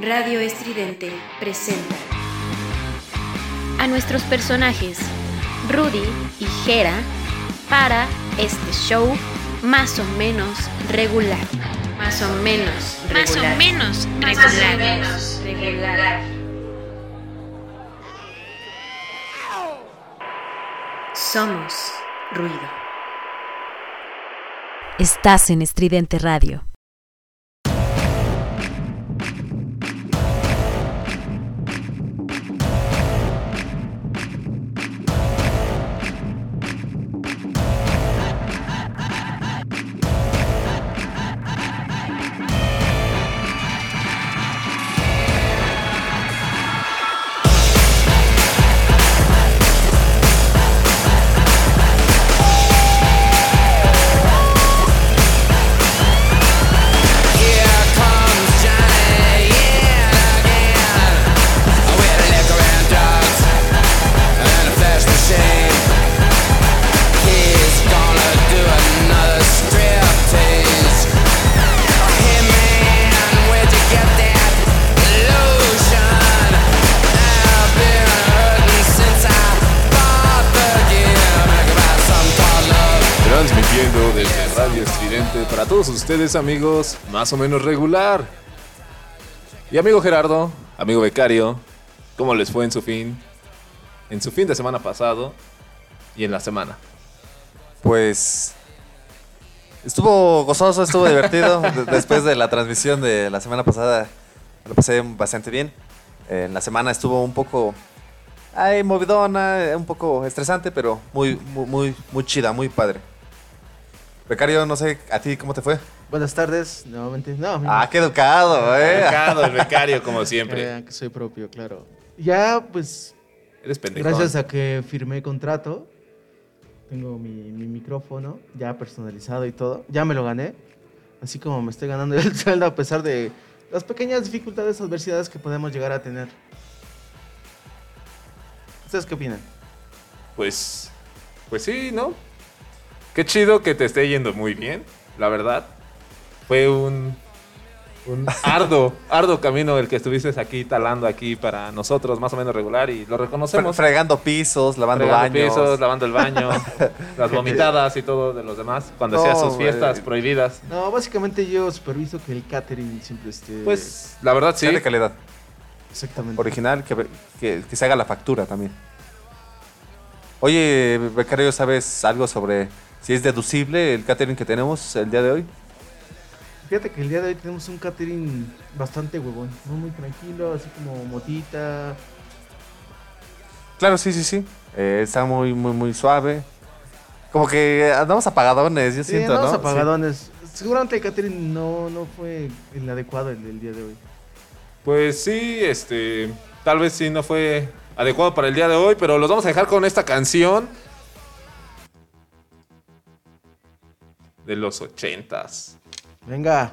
Radio Estridente presenta a nuestros personajes Rudy y Jera para este show más o menos regular. Más o menos regular. Más o menos regular. regular. Somos ruido. Estás en Estridente Radio. Ustedes, amigos, más o menos regular. Y amigo Gerardo, amigo becario, ¿cómo les fue en su fin? En su fin de semana pasado y en la semana. Pues estuvo gozoso, estuvo divertido. De- Después de la transmisión de la semana pasada, lo pasé bastante bien. Eh, En la semana estuvo un poco ay, movidona, un poco estresante, pero muy, muy, muy, muy chida, muy padre. Becario, no sé, ¿a ti cómo te fue? Buenas tardes, nuevamente. No, Ah, qué educado, eh. Becado, el becario, como que siempre. vean que soy propio, claro. Ya, pues, Eres pendejo. gracias a que firmé contrato, tengo mi, mi micrófono ya personalizado y todo. Ya me lo gané. Así como me estoy ganando el sueldo a pesar de las pequeñas dificultades, adversidades que podemos llegar a tener. ¿Ustedes qué opinan? Pues, pues sí, ¿no? Qué chido que te esté yendo muy bien, la verdad. Fue un, un ardo, ardo camino el que estuviste aquí talando aquí para nosotros, más o menos regular, y lo Fre- reconocemos. Fregando pisos, lavando Fregando baños. pisos, lavando el baño, las vomitadas y todo de los demás, cuando hacía No, sus fiestas prohibidas. No, básicamente yo superviso que el catering siempre esté... Pues, la verdad sí. De calidad. exactamente. Original, que, que, que se haga la factura también. Oye, Becario, ¿sabes algo sobre si es deducible el catering que tenemos el día de hoy? Fíjate que el día de hoy tenemos un catering bastante huevón, ¿no? muy tranquilo, así como motita. Claro, sí, sí, sí. Eh, está muy, muy, muy suave. Como que andamos apagadones, yo Sí, siento, andamos ¿no? apagadones. Seguramente el catering no, no fue el adecuado el del día de hoy. Pues sí, este, tal vez sí no fue adecuado para el día de hoy, pero los vamos a dejar con esta canción de los ochentas. Venga.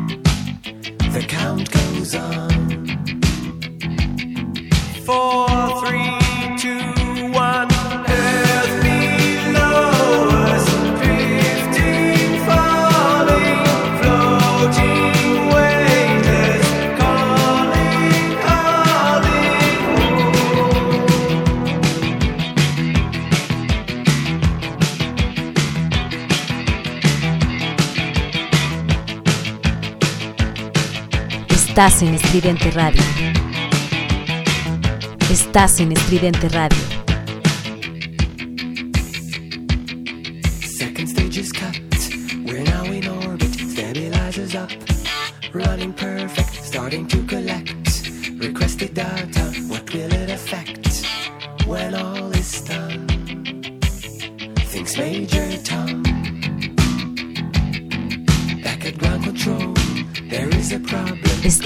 The count goes on. Four, three, Estás en Estridente Radio. Estás en Estridente Radio.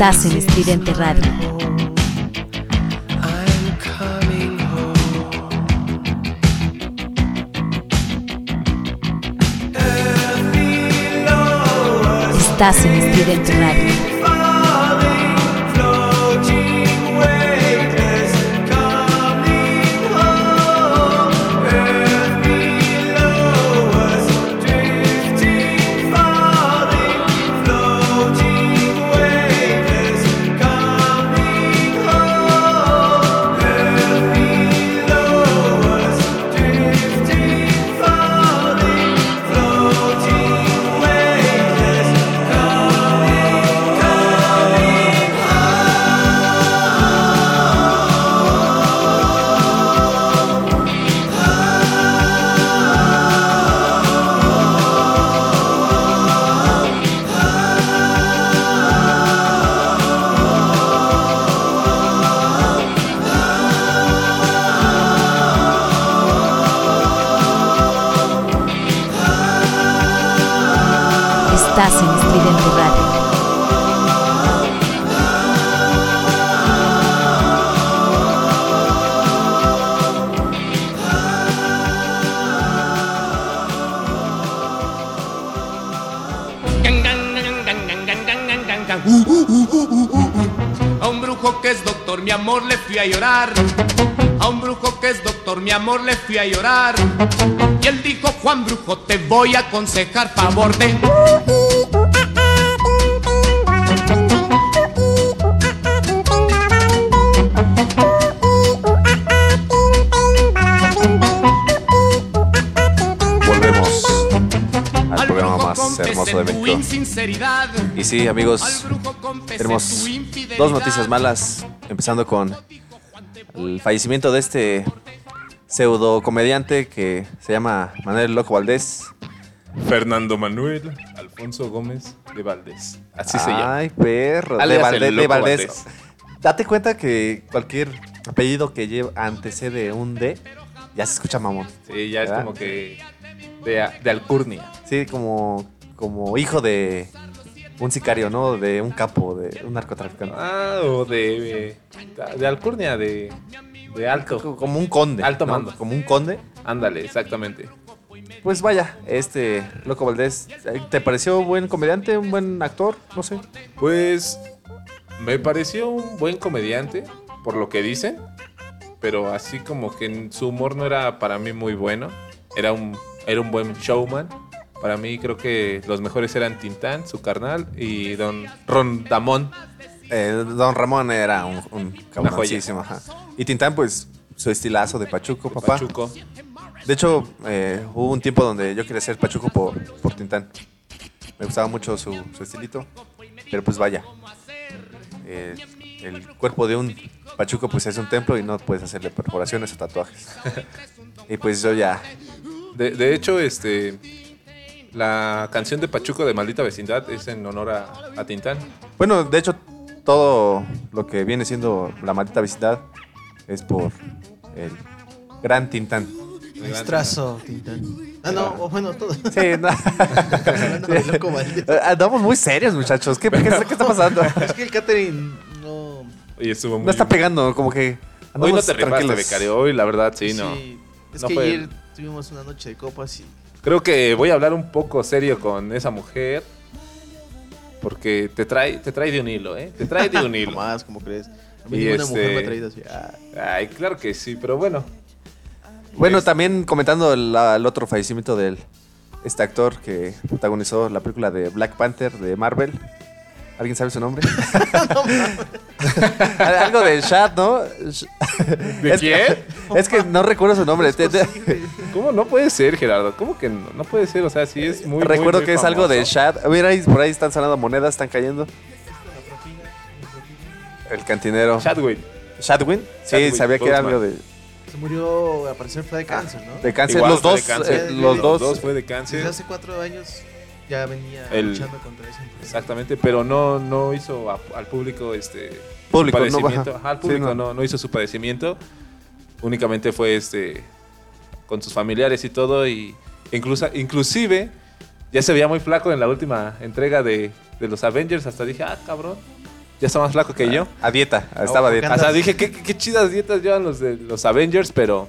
Estás en Estridente Radio. Estás en Estridente Radio. Estás en Estridente Radio. A un brujo que es doctor, mi amor, le fui a llorar. A un brujo que es doctor, mi amor, le fui a llorar. Y él dijo, Juan Brujo, te voy a aconsejar favor de... de México. insinceridad. Y sí, amigos, tenemos dos noticias malas, empezando con el fallecimiento de este pseudo comediante que se llama Manuel Loco Valdés. Fernando Manuel Alfonso Gómez de Valdés. Así se llama. Ay, perro, de Valdés, de Valdés. Valdés. Date cuenta que cualquier apellido que lleve antecede un D ya se escucha mamón. Sí, ya es como que de, de alcurnia. Sí, como, como hijo de un sicario, ¿no? De un capo, de un narcotraficante. Ah, o de, de alcurnia, de, de alto. Como un conde. Alto ¿no? mando. Como un conde. Ándale, exactamente. Pues vaya, este Loco Valdés, ¿te pareció buen comediante, un buen actor? No sé. Pues me pareció un buen comediante, por lo que dicen, pero así como que su humor no era para mí muy bueno. Era un, era un buen showman. Para mí creo que los mejores eran Tintán, su carnal, y Don Rondamón. Eh, Don Ramón era un, un cabroncísimo, ajá. Y Tintán, pues, su estilazo de Pachuco, papá. Pachuco. De hecho, eh, hubo un tiempo donde yo quería ser Pachuco por, por Tintán. Me gustaba mucho su, su estilito. Pero pues vaya. eh, el cuerpo de un Pachuco pues es un templo y no puedes hacerle perforaciones o tatuajes. y pues yo ya... De, de hecho, este. La canción de Pachuco de Maldita Vecindad es en honor a, a Tintán. Bueno, de hecho, todo lo que viene siendo la maldita vecindad es por el gran Tintán. Maestrazo, Tintán. Ah, no, o bueno, todo. Sí, no. Hablando de loco maldito. Andamos muy serios, muchachos. ¿Qué, qué- qué está pasando? Es que el catering no. Y estuvo muy. No está pegando, como que... Hoy no te rifaste, becario. Hoy, la verdad, sí, no. Es No que fue- ayer tuvimos una noche de copas y. Creo que voy a hablar un poco serio con esa mujer. Porque te trae, te trae de un hilo, ¿eh? Te trae de un hilo. Más, como crees. A mí Y ninguna este- mujer me ha traído así. ah. Ay, claro que sí, pero bueno. Bueno, Es- también comentando el, el otro fallecimiento del este actor que protagonizó la película de Black Panther de Marvel. ¿Alguien sabe su nombre? Algo de Shad, ¿no? ¿De Es- quién? Es que no recuerdo su nombre. ¿Cómo no puede ser, Gerardo? ¿Cómo que no? No puede ser, o sea, sí es muy. recuerdo muy que es algo de. Shad. Mira, ahí, por ahí están sonando monedas, están cayendo. El cantinero. Chadwick. ¿Shadwin? Sí, sabía que era algo de, Se murió, al parecer fue de cáncer, ¿no? de cáncer. Igual los fue dos, de cáncer. eh, los dos. fue de Desde cáncer. hace cuatro años ya venía El- luchando contra esa enfermedad. Exactamente, pero no, no hizo a- al público este Público, su no, padecimiento. Ajá, al Sí, público no. no. No, hizo su padecimiento. Únicamente fue este con sus familiares y todo. Y incluso, inclusive ya se veía muy flaco en la última entrega de, de los Avengers. Hasta dije, ah, cabrón. Ya está más flaco que yo. A dieta, estaba a dieta. O sea, dije, qué, qué- qué chidas dietas llevan los de los Avengers, pero.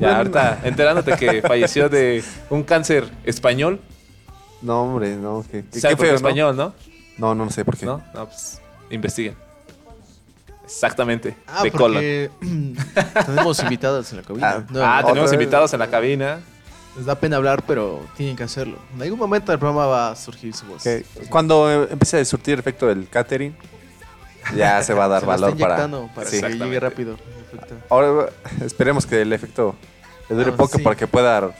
Ya, ahorita enterándote que falleció de un cáncer español. No, hombre, no. Qué, qué- ¿Sabe qué por qué español, ¿no? No, no, no sé por qué. ¿No? No, pues investiguen. Exactamente. Ah, de porque tenemos invitados en la cabina. Ah, No, ah, tenemos invitados en la cabina. Les da pena hablar, pero tienen que hacerlo. En algún momento del programa va a surgir su voz. Ok, Cuando empiece a surtir efecto el catering, ya se va a dar Se está valor para. para Sí. que llegue rápido. Ahora esperemos que el efecto le dure Ah, poco sí. para que pueda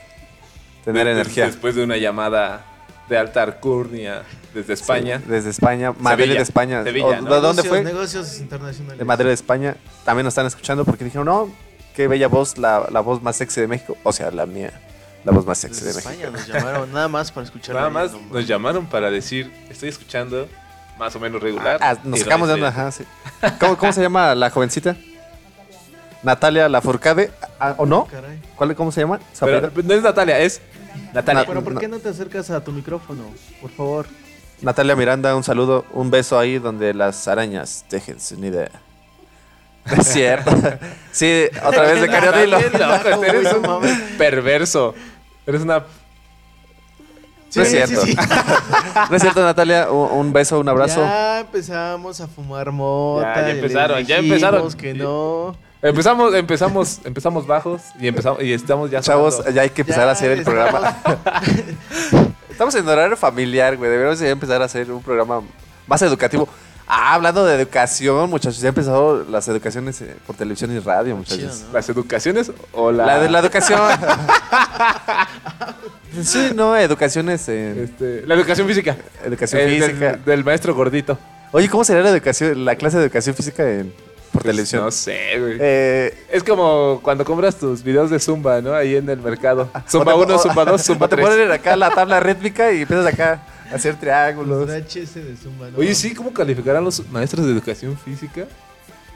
tener energía. Después de una llamada de alta alcurnia desde España. Sí, desde España, Madrid Sevilla. de España. Sevilla, ¿O ¿no? ¿De dónde Negocios- fue? Negocios internacionales. De Madrid de España. También nos están escuchando porque dijeron, no, qué bella voz, la, la voz más sexy de México. O sea, la mía, la voz más sexy Desde de México. España nos llamaron nada más para escuchar. Nada más no nos llamaron para decir, estoy escuchando más o menos regular. Ah, nos sacamos de onda, ajá, sí. ¿Cómo, cómo se llama la jovencita? Natalia Lafourcade, ah, ¿o no? Caray. ¿Cuál, ¿Cómo se llama? No es Natalia, es Natalia. Pero ¿por qué no te acercas a tu micrófono? Por favor. Natalia Miranda, un saludo, un beso ahí donde las arañas dejen sin idea. Es cierto. Sí, otra vez de Uy, eres un perverso. Eres una No es sí, cierto. sí. No es cierto, Natalia. Un, un beso, un abrazo. Ya empezamos a fumar mota. Ya, ya empezaron, ya empezaron. que no. Empezamos, empezamos, empezamos bajos y empezamos y estamos ya Chavos, sonando. ya hay que empezar Ya, a hacer el estamos- programa. Estamos en horario familiar, güey. Deberíamos empezar a hacer un programa más educativo. Ah, hablando de educación, muchachos. Ya han empezado las educaciones eh, por televisión y radio, muchachos. Chido, ¿no? las educaciones o la, La de la educación. sí, no, educaciones en este, la educación física. educación El del- física. Del, maestro gordito. Oye, ¿cómo será la educación, la clase de educación física en, por Pues, televisión? No sé, güey. Eh, Es como cuando compras tus videos de Zumba, ¿no? Ahí en el mercado. o Zumba te- 1, o- Zumba 2, o Zumba te 3. ponen acá la tabla rítmica y empiezas acá hacer triángulos. Los HS de Zumba, ¿no? Oye, sí, ¿cómo calificarán los maestros de educación física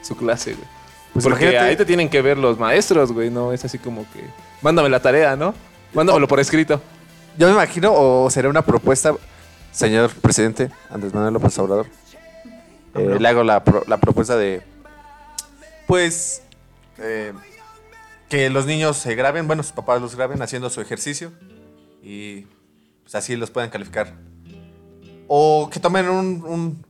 su clase, güey? Pues Porque imagínate- ahí te tienen que ver los maestros, güey, no es así como que mándame la tarea, ¿no? Mándamelo por escrito. Yo me imagino, o será una propuesta, señor presidente Andrés Manuel López Obrador. eh, le hago la, pro- la propuesta de, pues, eh, que los niños se graben, bueno, sus papás los graben haciendo su ejercicio y pues así los puedan calificar. O que tomen un, un-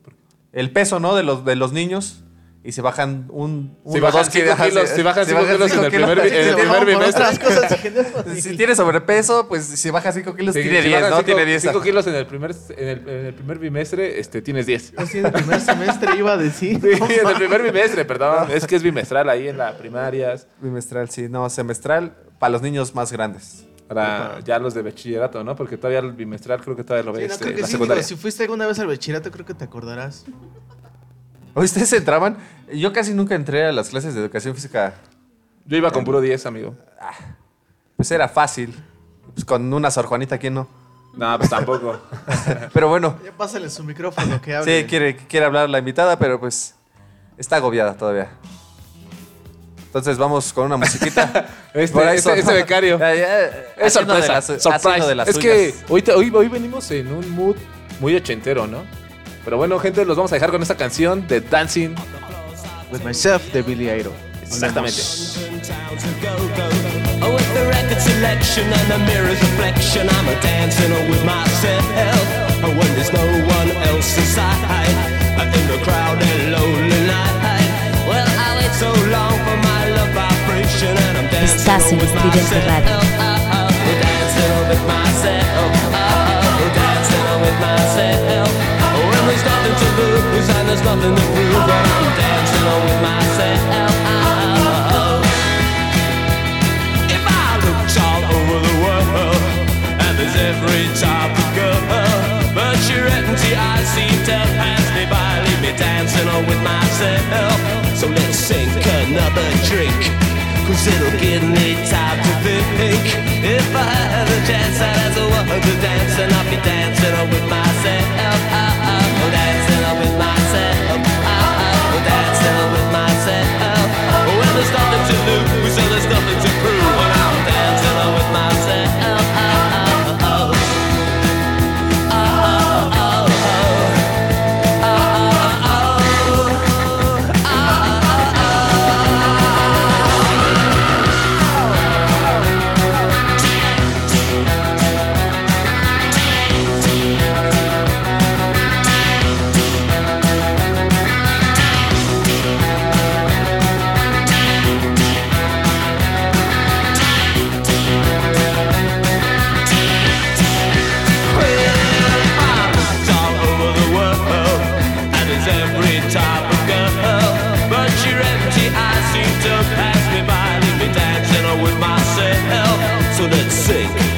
el peso, ¿no? De los, de los niños y se bajan un, Si uno, bajan dos kilos, sí, si bajan cinco kilos en el primer en el Sí, primer bimestre. Si tiene sobrepeso, pues si baja 5 kilos, Si- tiene si 10, bajan ¿no? cinco- tiene 10. cinco kilos en el primer, en el, en el primer bimestre, este, tienes 10. Así en el primer semestre iba a decir. Sí, en el primer bimestre, perdón. Es que es bimestral ahí en la primaria. Bimestral, sí. No, semestral para los niños más grandes. Para ya los de bachillerato, ¿no? Porque todavía el bimestral creo que todavía lo Sí, ves no, creo que la sí, secundaria. digo, si fuiste alguna vez al bachillerato, creo que te acordarás. ¿Ustedes entraban? Yo casi nunca entré a las clases de educación física. Yo iba con puro 10, amigo. Pues era fácil. Pues con una Sor Juanita, ¿quién no? No, pues tampoco. Pero bueno, Ya pásale su micrófono que hable. sí, quiere, quiere hablar la invitada, pero pues está agobiada todavía. Entonces vamos con una musiquita. Este, Por ahí este, son- este becario. Ya, ya, Es haciendo de sorpresa. las- surprise. haciendo de las es que suyas. hoy, te- hoy, hoy venimos en un mood muy ochentero, ¿no? Pero bueno, gente, los vamos a dejar con esta canción de Dancing. With myself de Billy Idol. Exactamente. Oh, with the record selection and the mirror's reflection, I'm a dancing with myself. Oh, when there's no one else inside, in the crowded lonely Estás en Estridente. Radio. There's nothing to lose and there's nothing to prove, I'm dancing with myself. If I looked all over the world, and there's every type of girl, but your empty eyes seem to pass me by, leave me dancing on with myself. So let's sink another drink, cause it'll give me time to think. If I had a chance, I'd ask a woman to dance, and I'll be dancing with myself.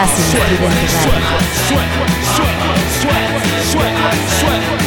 Estás en Estridente Radio.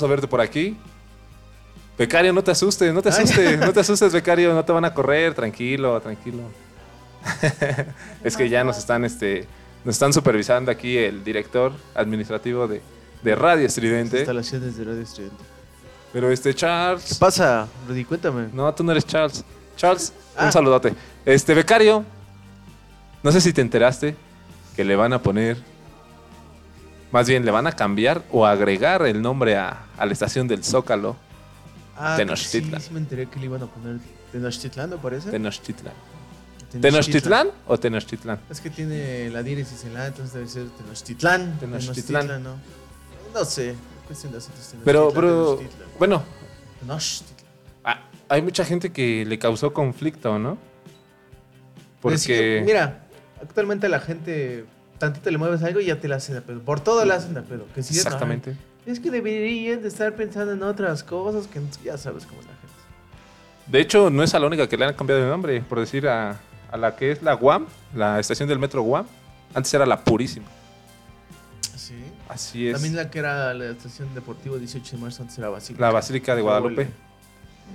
Gustazo verte por aquí. Becario, no te asustes, no te asustes, no te asustes, Becario, no te van a correr, tranquilo, tranquilo. es que ya nos están, este, nos están supervisando aquí el director administrativo de, de Radio Estridente. Instalaciones de Radio Estudiante. Pero este Charles. ¿Qué pasa, Rudy? Cuéntame. No, tú no eres Charles. Charles, un Ah. saludote. Este, becario, no sé si te enteraste que le van a poner, más bien le van a cambiar o agregar el nombre a, a la estación del Zócalo, Ah, Tenochtitlan. Sí, sí me enteré que le iban a poner Tenochtitlán, me parece. Tenochtitlán. ¿Tenochtitlán o Tenochtitlán? Es que tiene la diéresis en la, entonces debe ser Tenochtitlán. Tenochtitlán. ¿no? No sé. Cuestión de acentos. Pero, pero, bueno, Tenochtitlán. ah, hay mucha gente que le causó conflicto, ¿no? Porque... mira, actualmente la gente tantito le mueves algo y ya te la hacen de pedo. Por todo la hacen de pedo. Que si es, Exactamente. "Ay, es que deberían de estar pensando en otras cosas que ya sabes cómo es la gente. De hecho, no es a la única que le han cambiado de nombre, por decir a, a la que es la UAM, la estación del metro UAM. Antes era la Purísima. Sí. Así es. También la que era la estación deportiva 18 de marzo antes era Basílica. La Basílica de Guadalupe.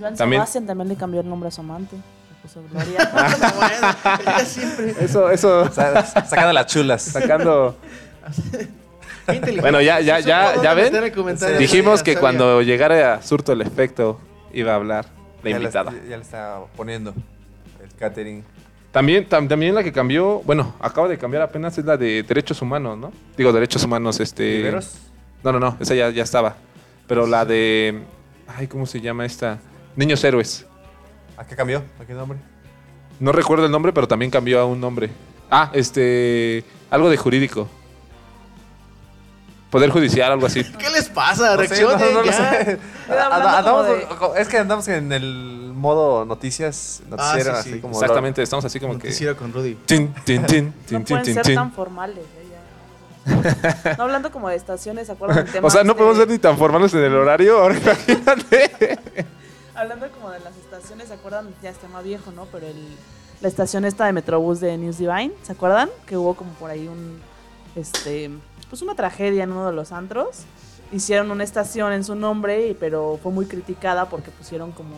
Joan También- Sebastián también le cambió el nombre a su amante. Gloria. bueno, ella siempre. Eso, eso. Sa- Sacando las chulas. Sacando. Qué inteligente. Bueno, ya, ya, ya, ya ven. meter el comentario. Dijimos Sabía, que sabía. cuando llegara a Surto el efecto iba a hablar la Ya le- invitada. Ya, le está poniendo el catering. También, tam- también la que cambió, bueno, acaba de cambiar apenas es la de derechos humanos, ¿no? Digo, derechos humanos, este. No, no, no, esa ya, ya estaba. Pero la de. Ay, ¿cómo se llama esta? Niños Héroes. ¿A qué cambió? ¿A qué nombre? No recuerdo el nombre, pero también cambió a un nombre. Ah, este. Algo de jurídico. Poder judicial, algo así. ¿Qué les pasa? No sé, no, no lo ya. sé. Queda hablando Anda- como andamos- Es que andamos en el modo noticias, noticiero, Ah, sí, sí. así como... Exactamente, estamos así como que. Noticiero con Rudy. Tin, tin, tin, tin, No tin, pueden tin, ser tin. tan formales. ¿eh? Ya. No hablando como de estaciones, ¿se acuerdan del tema O sea, no de- podemos ser ni tan formales en el horario. Ahora imagínate. Hablando como de las estaciones, ¿se acuerdan? Ya es tema viejo, ¿no? Pero el, la estación esta de Metrobús de News Divine, ¿se acuerdan? Que hubo como por ahí un, este, pues una tragedia en uno de los antros. Hicieron una estación en su nombre, pero fue muy criticada porque pusieron como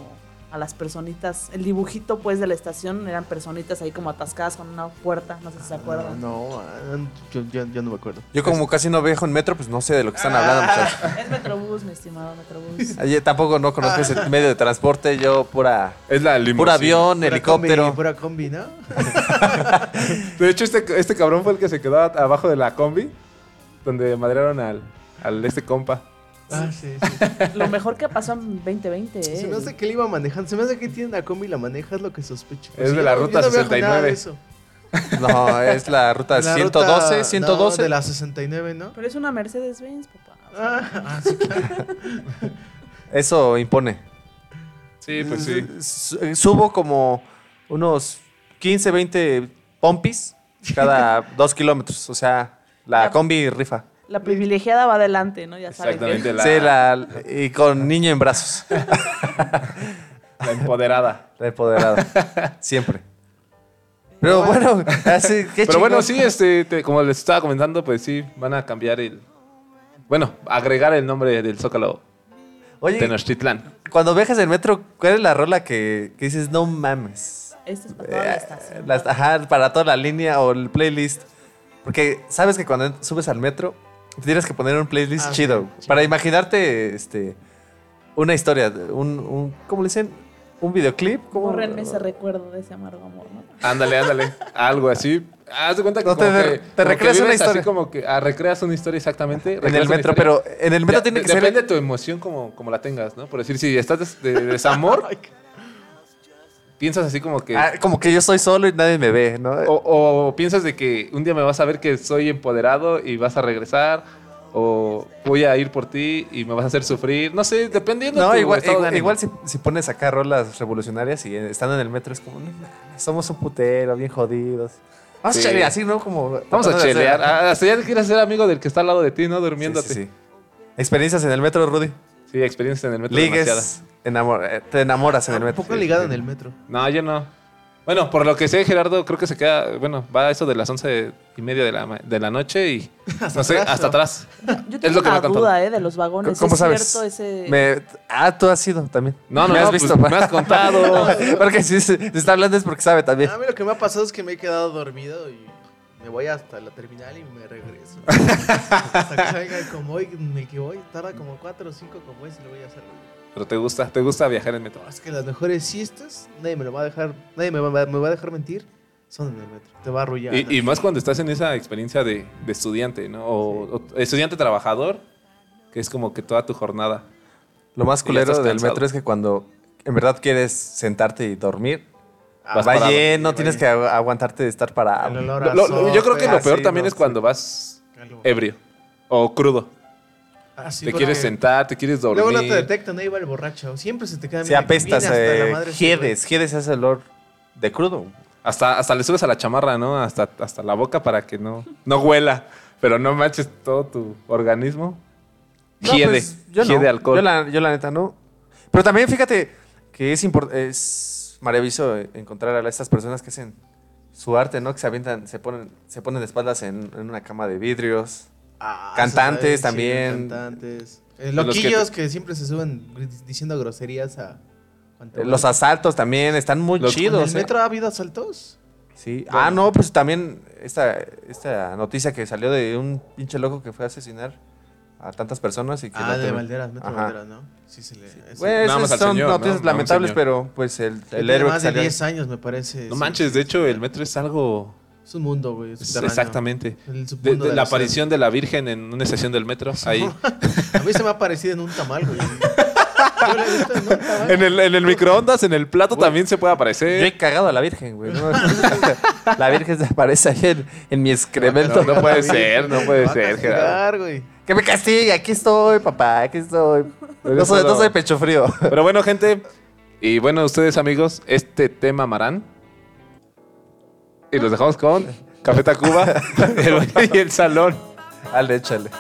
a las personitas, el dibujito pues de la estación eran personitas ahí como atascadas con una puerta, no sé si se acuerdan. No, ah, yo, yo- yo no me acuerdo. Yo como casi no viajo en metro, pues no sé de lo que están hablando, muchachos. Es Metrobús, mi estimado Metrobús. Ayer tampoco no conozco ese medio de transporte, yo pura... Es la limusina. Pura avión, Pura helicóptero. combi, Pura combi, ¿no? De hecho, este, este cabrón fue el que se quedó abajo de la combi. Donde madrearon al, al este compa. Ah, sí, sí. Lo mejor que pasó en 2020, ¿eh? Se me hace que él iba manejando. Se me hace que tiene una combi y la maneja, es lo que sospecho. Es Sí, de la no- ruta yo no viajo nada 69. de eso. No, es la ruta La 112, ruta- 112. no, de la 69, ¿no? Pero es una Mercedes-Benz, papá. Ah, ah, sí, claro. Eso impone. Sí, pues sí. Su- Subo como unos 15, 20 pompis cada dos kilómetros. O sea, la Ya. combi rifa. La privilegiada va adelante, ¿no? Ya saben. Exactamente, la, Sí, la, y con niño en brazos. la empoderada. La empoderada. Siempre. Pero bueno, así, qué Pero bueno, sí, este, te- como les estaba comentando, pues sí, van a cambiar el. Bueno, agregar el nombre del Zócalo Oye, Tenochtitlán. cuando viajas en metro, ¿cuál es la rola que, que dices, no mames? Esta es para toda la Eh, estación. las- ajá, para toda la línea o el playlist. Porque sabes que cuando subes al metro, tienes que poner un playlist Ah, chido. Para imaginarte este, una historia, un, un- ¿cómo le dicen? Un videoclip. ¿Cómo? Ese recuerdo de ese amargo amor, ¿no? Ándale, ándale. Algo así. Haz de cuenta que, No, te- como te- que- te como que recreas una vives así historia. como que ah, recreas una historia exactamente. En el metro, historia. pero en el metro Ya, tiene de- que ser... Depende de tu emoción como, como la tengas, ¿no? Por decir, si estás de desamor, piensas así como que... Ah, como que yo estoy solo y nadie me ve, ¿no? O, o piensas de que un día me vas a ver que soy empoderado y vas a regresar. O voy a ir por ti y me vas a hacer sufrir. No sé, dependiendo No, de tu igual, estado igual, igual si, si pones acá rolas revolucionarias y estando en el metro es como, no, somos un putero, bien jodidos. Vamos Sí. a chelear, así, ¿no? Como, Vamos a chelear. hacer- Ah, Hasta ya quieres ser amigo del que está al lado de ti, ¿no? Sí, Durmiéndote. sí, Sí, sí. Experiencias en el metro, Rudy. experiencias en el metro demasiadas. Ligues, enamor- eh, te enamoras en el Un metro. poco ligado en el metro. No, yo no. Bueno, por lo que sé, Gerardo, creo que se queda, bueno, va a eso de las once y media de la, ma- de la noche y no sé, atrás, hasta ¿no? atrás. Yo Es tengo lo que me una ha contado. duda, ¿eh? De los vagones. ¿Cómo ¿Es sabes? cierto ese...? Me- ah, tú has ido también. No, no, me no, has pues, visto. me has contado. Porque si se, se está hablando es porque sabe también. A mí lo que me ha pasado es que me he quedado dormido y me voy hasta la terminal y me regreso. hasta que venga el convoy el que voy. Tarda como 4 o 5 convoys y lo voy a hacer. Pero te gusta, te gusta viajar en metro. Es que las mejores siestas, nadie me lo va a dejar, nadie me va, me va a dejar mentir, son en el metro. Te va a arrullar. Y, y más cuando estás en esa experiencia de, de estudiante, ¿no? O, o estudiante trabajador, que es como que toda tu jornada. Lo más culero del cansado. metro es que cuando en verdad quieres sentarte y dormir, Vas va parado. lleno, tienes que agu- aguantarte de estar parado. Lo- lo- yo creo que lo peor sí, también no, es cuando vas ebrio o crudo. Te quieres sentar, te quieres dormir. Luego no te detectan, ahí va el borracho. Siempre se te queda que apestas, eh, jedes, jedes ese olor de crudo. Hasta, hasta le subes a la chamarra, ¿no? Hasta, hasta la boca para que no, no huela. Pero no manches todo tu organismo. No, Hiede. pues, yo no. hiede alcohol. Yo la, yo la neta no. Pero también fíjate que es, es maravilloso encontrar a estas personas que hacen su arte, ¿no? Que se avientan, se ponen, se ponen de espaldas en, en una cama de vidrios. Ah, Cantantes también. chido, Cantantes. Eh, los que loquillos te- que, siempre se suben diciendo groserías a... Eh, Los asaltos también están muy Los- ¿En chidos. el ¿eh? metro ha habido asaltos? Sí. Ah, no, pues también esta, esta noticia que salió de un pinche loco que fue a asesinar a tantas personas y que Ah, de Valderas, Metro Ajá. Valderas, ¿no? Sí, se le... ese- Bueno, esas son noticias lamentables, pero pues el, el héroe que más de salió- 10 años, me parece. No sí. manches, de hecho, el metro es algo. Es un mundo, güey. exactamente. El De- submundo de de la aparición de la Virgen en una estación del metro. Ahí. A mí se me ha parecido en un tamal, güey. Yo en un tamal. en, el, en el microondas, en el plato también se puede Yo aparecer. he cagado a la Virgen, güey. ¿no? la Virgen se aparece ahí en, en mi excremento. No, no puede ser, no puede ser, Gerardo. güey. Que me castigue, aquí estoy, papá, aquí estoy. No soy, no solo- soy pecho frío. Pero bueno, gente. Y bueno, ustedes, amigos, este tema amarán. Y los dejamos con Café Tacuba, el y el salón. Dale, échale.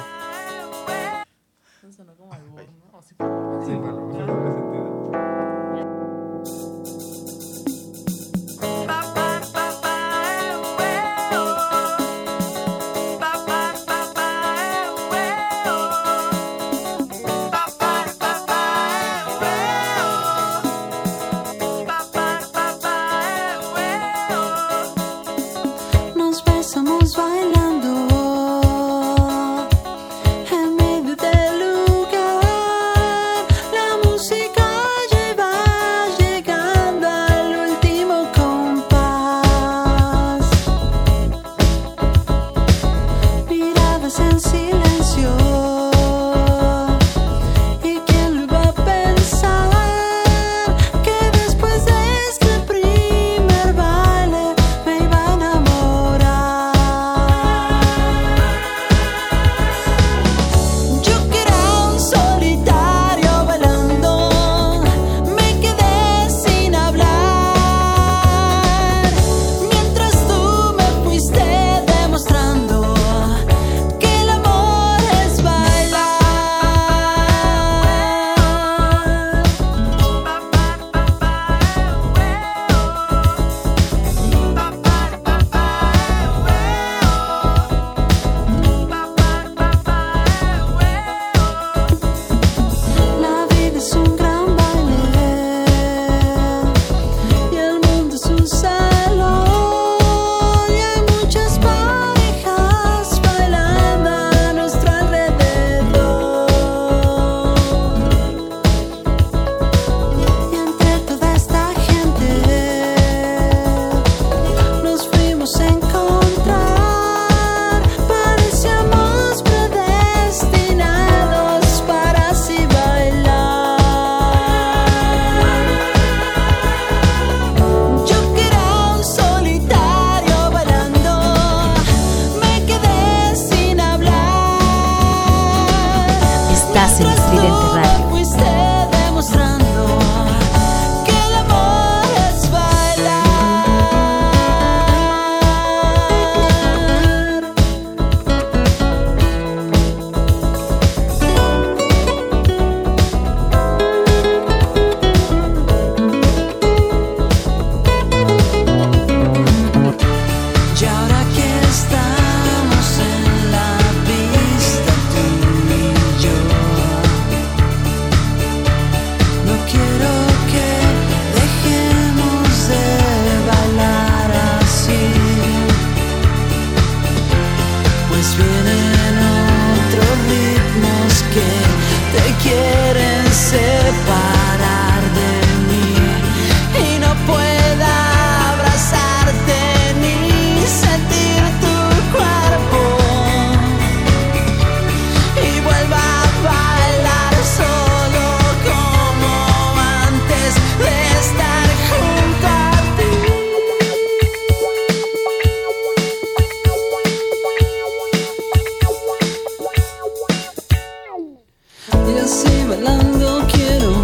Así bailando quiero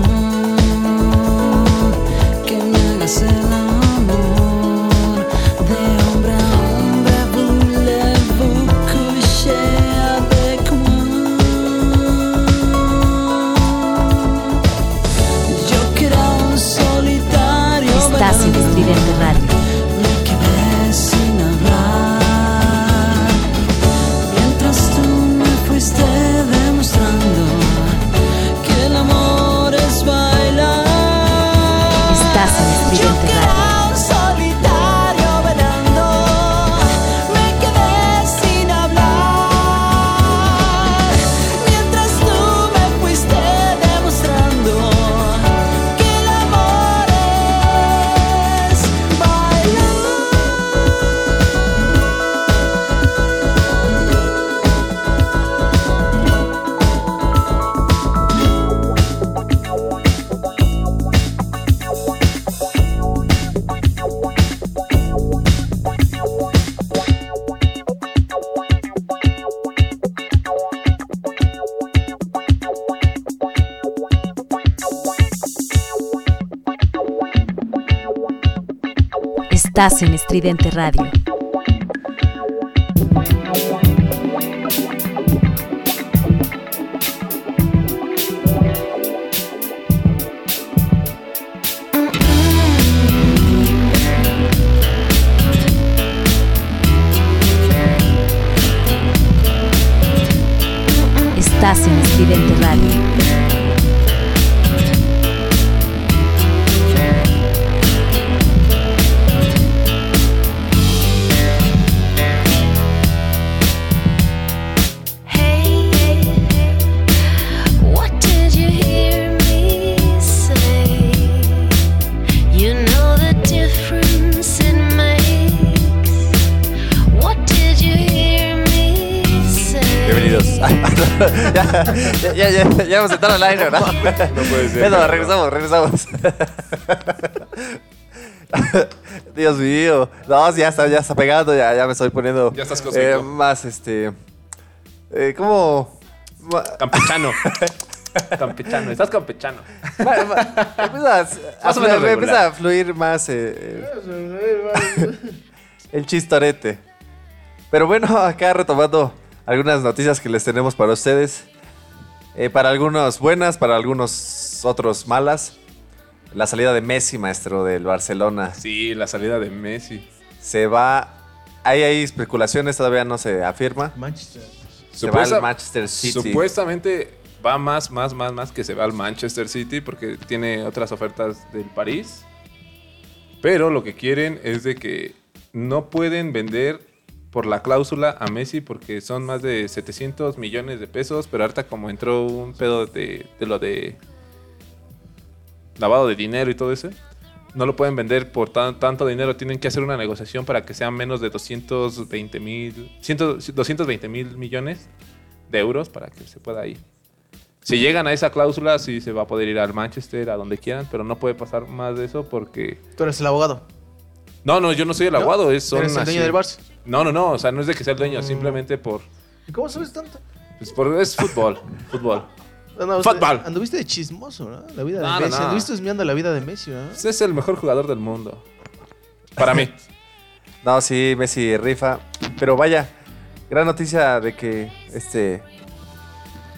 Estás en Estridente Radio. Ya, ya, ya, vamos a al aire, ¿verdad? No puede ser. Bueno, regresamos, regresamos. Dios mío. No, ya está, ya está pegando, ya, ya me estoy poniendo. Ya estás eh, más este. Eh, ¿Cómo? Ma- Campechano. campechano. Estás campechano. ma- ma- empieza a, Más o a- menos me empieza regular. a fluir más eh, el, el chistorete. Pero bueno, acá retomando algunas noticias que les tenemos para ustedes. Eh, para algunos buenas, para algunos otros malas. La salida de Messi, maestro del Barcelona. Sí, la salida de Messi. Se va. Ahí hay especulaciones, todavía no se afirma. Manchester. Se va al Manchester City. Supuestamente va más, más, más, más que se va al Manchester City porque tiene otras ofertas del París. Pero lo que quieren es de que no pueden vender por la cláusula a Messi porque son más de 700 millones de pesos. Pero ahorita como entró un pedo de, de lo de lavado de dinero y todo eso, no lo pueden vender por tan- tanto dinero. Tienen que hacer una negociación para que sean menos de 220 mil 220 mil millones de euros para que se pueda ir. Si llegan a esa cláusula, sí se va a poder ir al Manchester, a donde quieran, pero no puede pasar más de eso porque... Tú eres el abogado. No, no, yo no soy el ¿No? aguado, es son ¿Eres el dueño del Barça? No, no, no, o sea, no es de que sea el dueño, Mm. simplemente por... ¿Y cómo sabes tanto? Pues por es fútbol, fútbol. No, no, usted- Fútbol. Anduviste de chismoso, ¿no? La vida de No, no, Messi. no. Anduviste husmeando la vida de Messi, ¿no? Pues es el mejor jugador del mundo. Para mí. No, sí, Messi rifa. Pero vaya, gran noticia de que este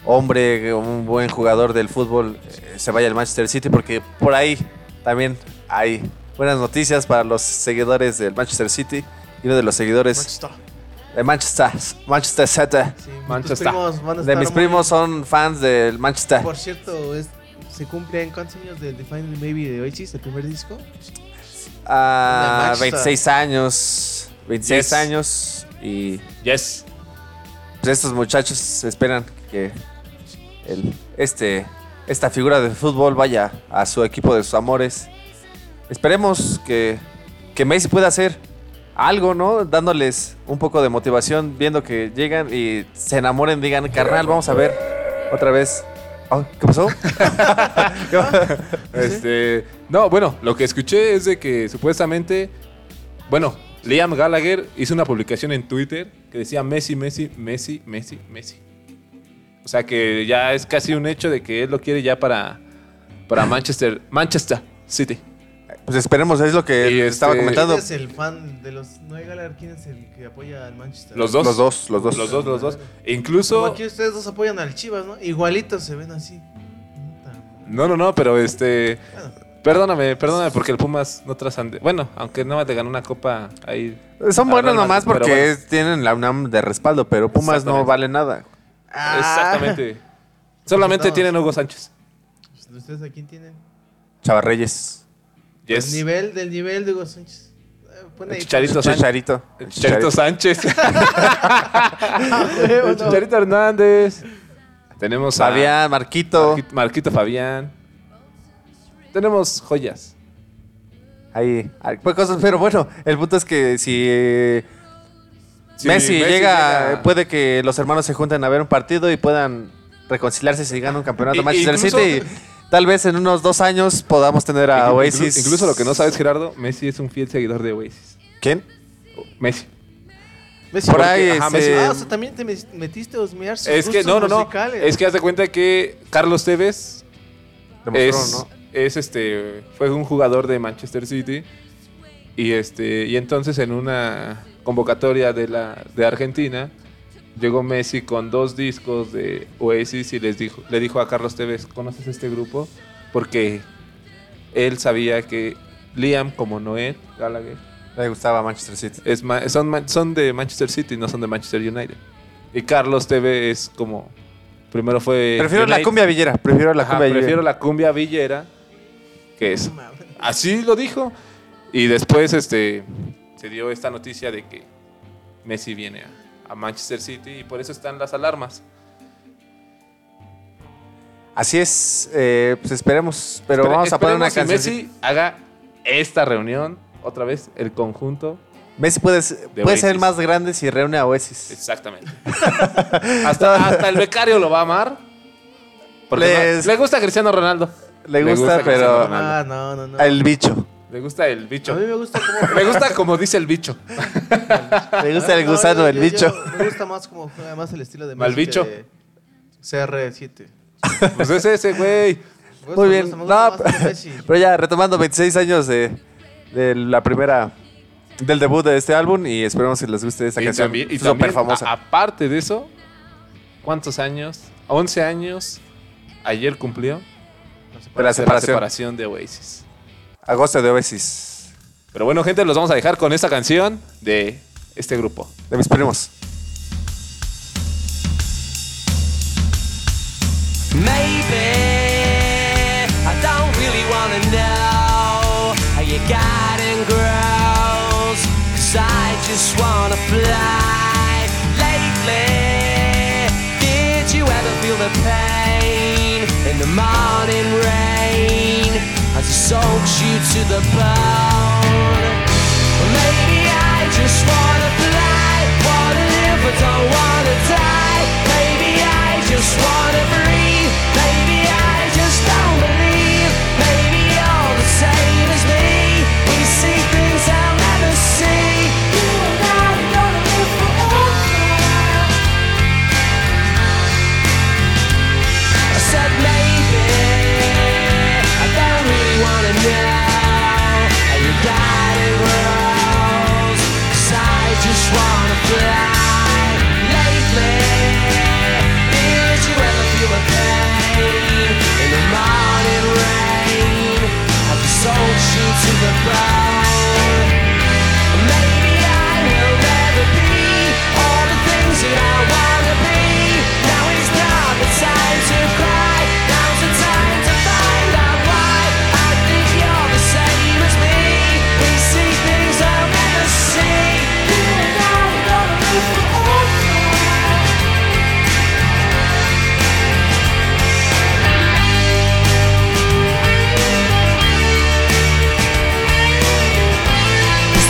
hombre, un buen jugador del fútbol, eh, se vaya al Manchester City, porque por ahí también hay buenas noticias para los seguidores del Manchester City. Y uno de los seguidores Manchester. de Manchester, Manchester City. Sí, Manchester. tus primos van a De mis muy- primos son fans del Manchester. Por cierto, es, se cumplen cuántos años del Define Maybe de Oasis, el primer disco. Ah, De Manchester. 26 años. 26 Yes. años. Y Yes. pues estos muchachos esperan que el, este, esta figura de fútbol vaya a su equipo de sus amores. Esperemos que, que Messi pueda hacer algo, ¿no? Dándoles un poco de motivación, viendo que llegan y se enamoren, digan, carnal, vamos a ver otra vez. Oh, ¿Qué pasó? Este, no, bueno, lo que escuché es de que supuestamente, bueno, Liam Gallagher hizo una publicación en Twitter que decía Messi, Messi, Messi, Messi, Messi. O sea que ya es casi un hecho de que él lo quiere ya para, para Manchester, Manchester City. Pues esperemos, es lo que Y estaba este- comentando. ¿Quién es el fan de los Noé Gallagher? ¿Quién es el que apoya al Manchester? Los dos. Los dos, los dos. Los dos, los dos. E Como incluso. aquí ustedes dos apoyan al Chivas, ¿no? Igualitos se ven así. No, no, no, pero este. Perdóname, perdóname, porque el Pumas no trascende. Bueno, aunque no te ganó una copa ahí. Son buenos Real nomás porque pero bueno. es- tienen la UNAM de respaldo, pero Pumas no Exactamente. vale nada. Ah. Exactamente. Solamente tienen Hugo Sánchez. ¿Ustedes a quién tienen? Chavarreyes. Yes. Del nivel, del nivel de Hugo Sánchez. Eh, pon El ahí, Chicharito, Sánchez. Chicharito. El Chicharito Sánchez. Ah, el. Chicharito Hernández. Tenemos a Fabián, Marquito. Marquito, Marquito Fabián. Tenemos joyas. Ahí. hay pues cosas, pero bueno, el punto es que si eh, Si Messi, Messi llega, llega- puede que los hermanos se junten a ver un partido y puedan reconciliarse si ganan un campeonato I- Manchester incluso- City. Tal vez en unos dos años podamos tener a Oasis. Incluso lo que no sabes, Gerardo, Messi es un fiel seguidor de Oasis. ¿Quién? Messi. Messi, Por porque- ahí, ajá, este, Messi. Ah, o sea, también te metiste a husmear sus Es que, no, no, no. Es que haz de cuenta que Carlos Tevez es, ¿no? es este fue un jugador de Manchester City y este y entonces en una convocatoria de la de Argentina llegó Messi con dos discos de Oasis y les dijo le dijo a Carlos Tevez ¿conoces este grupo? porque él sabía que Liam como Noel Gallagher Le gustaba Manchester City. es ma- son, son de Manchester City no son de Manchester United y Carlos Tevez es como primero fue Prefiero la cumbia villera. Prefiero la Ajá, cumbia villera. prefiero la cumbia villera que es así lo dijo y después este se dio esta noticia de que Messi viene a, a Manchester City y por eso están las alarmas Así es, eh, pues esperemos. Pero Espere- vamos a poner una canción. que Messi haga esta reunión otra vez el conjunto Messi puede, puede ser el más grande si reúne a Oasis. exactamente hasta, hasta el becario lo va a amar porque Les- no- le gusta a Cristiano Ronaldo Le gusta, Cristiano pero Ronaldo. Ah, no, no, no. el bicho. Le gusta el A bicho mí me gusta como... le gusta como dice el bicho Le gusta el No, gusano, el yo- bicho. yo- me gusta más como juega más el estilo de Mal Messi bicho. que de CR7. pues es ese güey Me Muy me bien. gusta, me gusta No, pero ya retomando 26 años de, de la primera del debut de este álbum y esperemos que les guste esta Y canción también, y súper famosa. a- aparte de eso, ¿cuántos años? 11 años. Ayer cumplió la la separación de Oasis. Agosto de Oasis. Pero bueno, gente, los vamos a dejar con esta canción de este grupo. De mis primos. Maybe I don't really wanna know how you got and grows. Cause I just wanna fly. Lately, did you ever feel the pain in the morning rain soaks you to the bone? Maybe I just wanna fly, wanna live but don't wanna die. Maybe I just wanna breathe. the crowd.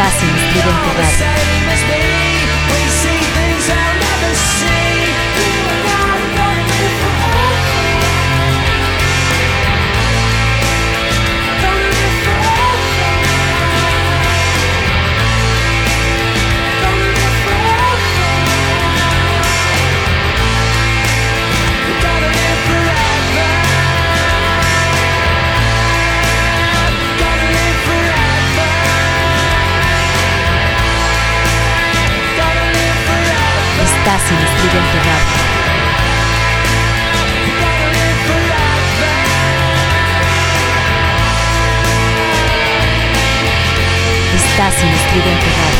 Estás en Radio. Radio. Estás en Estridente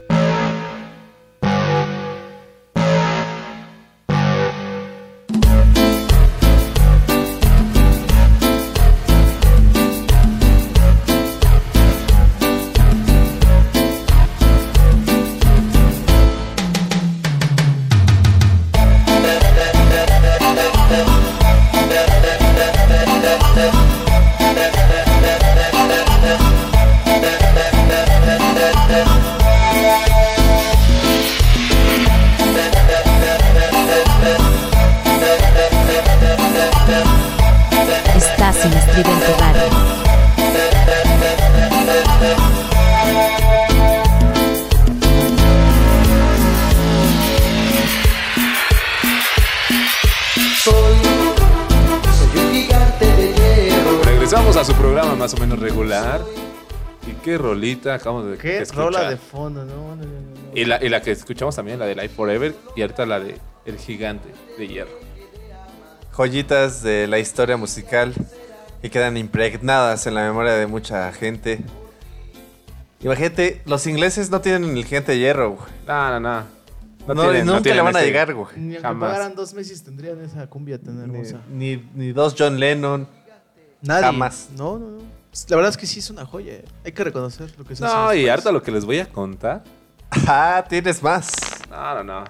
Rolita acabamos de Qué escuchar? rola de fondo, no, no, no, no. Y la, y la que escuchamos también, la de Life Forever. Y ahorita la de El Gigante de Hierro. Joyitas de la historia musical que quedan impregnadas en la memoria de mucha gente. Imagínate, los ingleses no tienen el gigante de hierro, güey. No, no, no. No, tienen- nunca tienen le van a ese- llegar, güey. Ni aunque Jamás. pagaran dos meses tendrían esa cumbia tan hermosa. Ni, ni dos John Lennon. Nadie. Jamás. No, no, no. La verdad es que sí es una joya. eh. Hay que reconocer lo que se hace No, y ahorita lo que les voy a contar. Ah, tienes más. No, no, no.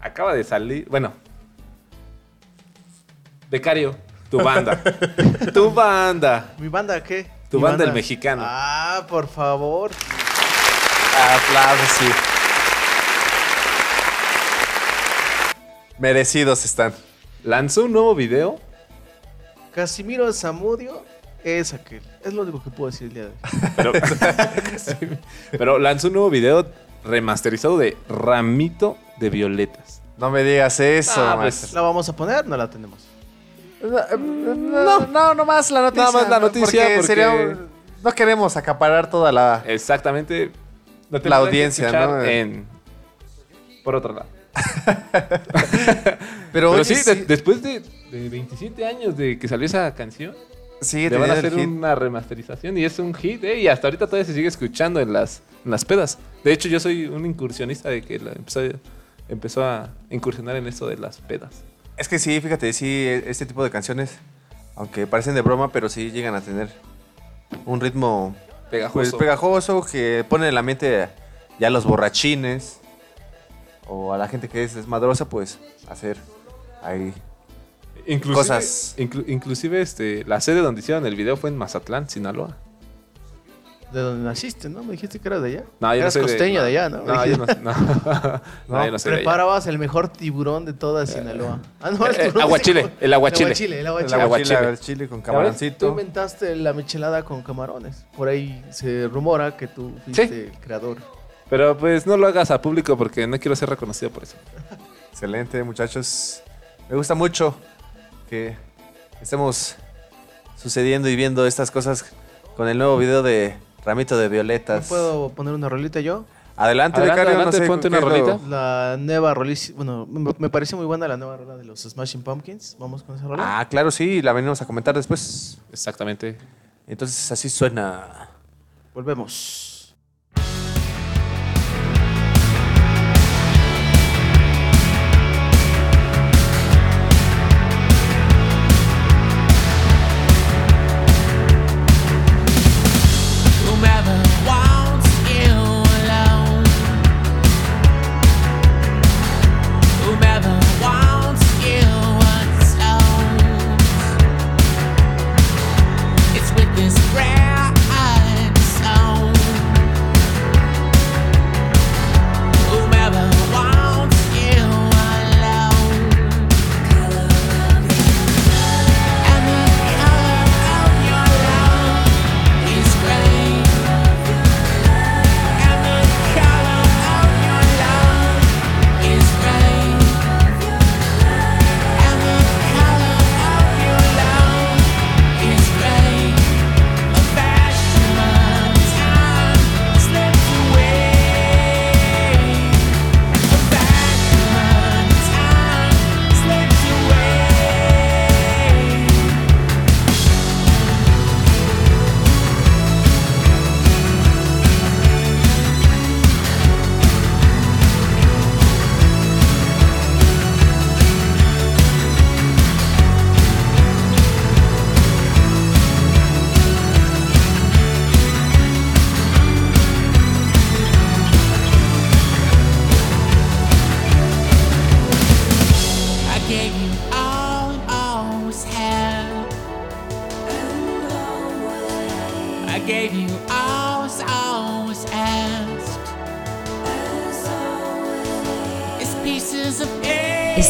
Acaba de salir. Bueno. Becario, tu banda. tu banda. ¿Mi banda qué? Tu Mi banda, el mexicano. Ah, por favor. Aplausos, sí. Merecidos están. Lanzó un nuevo video. Casimiro Zamudio es aquel. Es lo único que puedo decir el día de hoy. Pero, Sí, pero lanzó un nuevo video remasterizado de Ramito de Violetas. No me digas eso, Ah, pues, ¿La vamos a poner? No la tenemos. No, no, no más la noticia. Nada más la noticia, porque- sería un- no queremos acaparar toda la... Exactamente. La audiencia, ¿no? En, por otro lado. Pero, Pero oye, sí, sí, de- después de, de 27 años de que salió esa canción, sigue le van a hacer una remasterización y es un hit, ¿eh? Y hasta ahorita todavía se sigue escuchando en las, en las pedas. De hecho, yo soy un incursionista de que la empezó, empezó a incursionar en eso de las pedas. Es que sí, fíjate, sí, este tipo de canciones, aunque parecen de broma, pero sí llegan a tener un ritmo Pegajoso. pues, pegajoso que pone en la mente ya a los borrachines o a la gente que es desmadrosa, pues hacer ahí Inclusive, cosas. inclu- inclusive este, la sede donde hicieron el video fue en Mazatlán, Sinaloa. De donde naciste, ¿no? Me dijiste que eras de allá. No, yo no Eras soy de- costeño no. de, allá, ¿no? No, yo no, no. No, yo no soy de allá. Preparabas el mejor tiburón de toda Sinaloa. Ah, no, el Eh, tiburón aguachile, de- el aguachile. El aguachile, el el aguachile. aguachile, aguachile. el chile con Tú camaroncito. inventaste la michelada con camarones. Por ahí se rumora que tú fuiste Sí. el creador. Pero pues no lo hagas a público porque no quiero ser reconocido por eso. Excelente, muchachos. Me gusta mucho que estemos sucediendo y viendo estas cosas con el nuevo video de ramito de ¿Me violetas. puedo poner una rolita yo? Adelante, Adelante, becario, adelante, no sé, ponte ¿qué una rolita. La nueva rolita, bueno, me, me parece muy buena la nueva rola de los Smashing Pumpkins. Vamos con esa rola. Ah, claro, sí, la venimos a comentar después. Exactamente. Entonces así suena. Volvemos.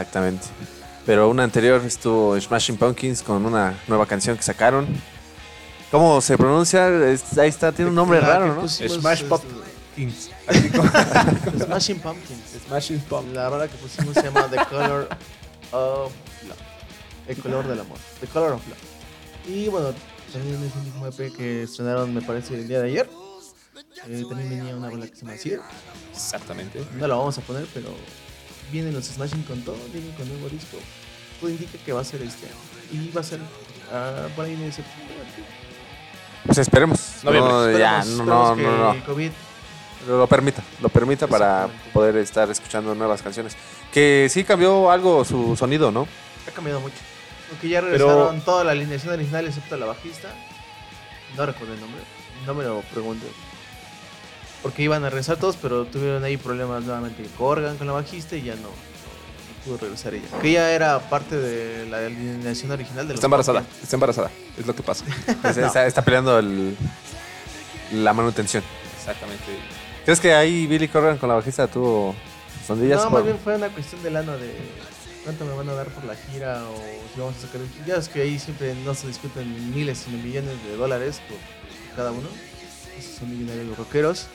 Exactamente. Pero una anterior estuvo Smashing Pumpkins con una nueva canción que sacaron. ¿Cómo se pronuncia? Es- ahí está, tiene un nombre La raro, ¿no? pusimos Smash es- Pop Kings. Smashing Pumpkins. Smashing Pump. La rola que pusimos se llama The Color of Love. El color del amor. The Color of Love. Y bueno, también es el mismo EP que estrenaron, me parece, el día de ayer. Eh, también venía una rola que se llama Sear. Exactamente. No la vamos a poner, pero vienen los Smashing con todo, vienen con nuevo disco. Todo indica que va a ser este año. Y va a ser ah, por ahí en septiembre. Pues esperemos. No, ya, no, no, que no, no. el COVID Lo, permita, lo permita para poder estar escuchando nuevas canciones. Que sí cambió algo su sonido, ¿no? ha cambiado mucho. Porque ya Pero- regresaron toda la alineación original excepto la bajista. No recuerdo el nombre. No me lo pregunte. Porque iban a regresar todos, pero tuvieron ahí problemas nuevamente con Corgan, con la bajista y ya no, pudo regresar ella. Que ella era parte de la alineación original de los Está embarazada. Pumpkins. Está embarazada. Es lo que pasa. Está, está peleando el- la manutención. Exactamente. ¿Crees que ahí Billy Corgan con la bajista tuvo sondillas? No, más bien fue una cuestión de lana de cuánto me van a dar por la gira o si vamos a sacar. Ya es que ahí siempre no se discuten miles, sino millones de dólares por cada uno. Esos son millonarios los rockeros.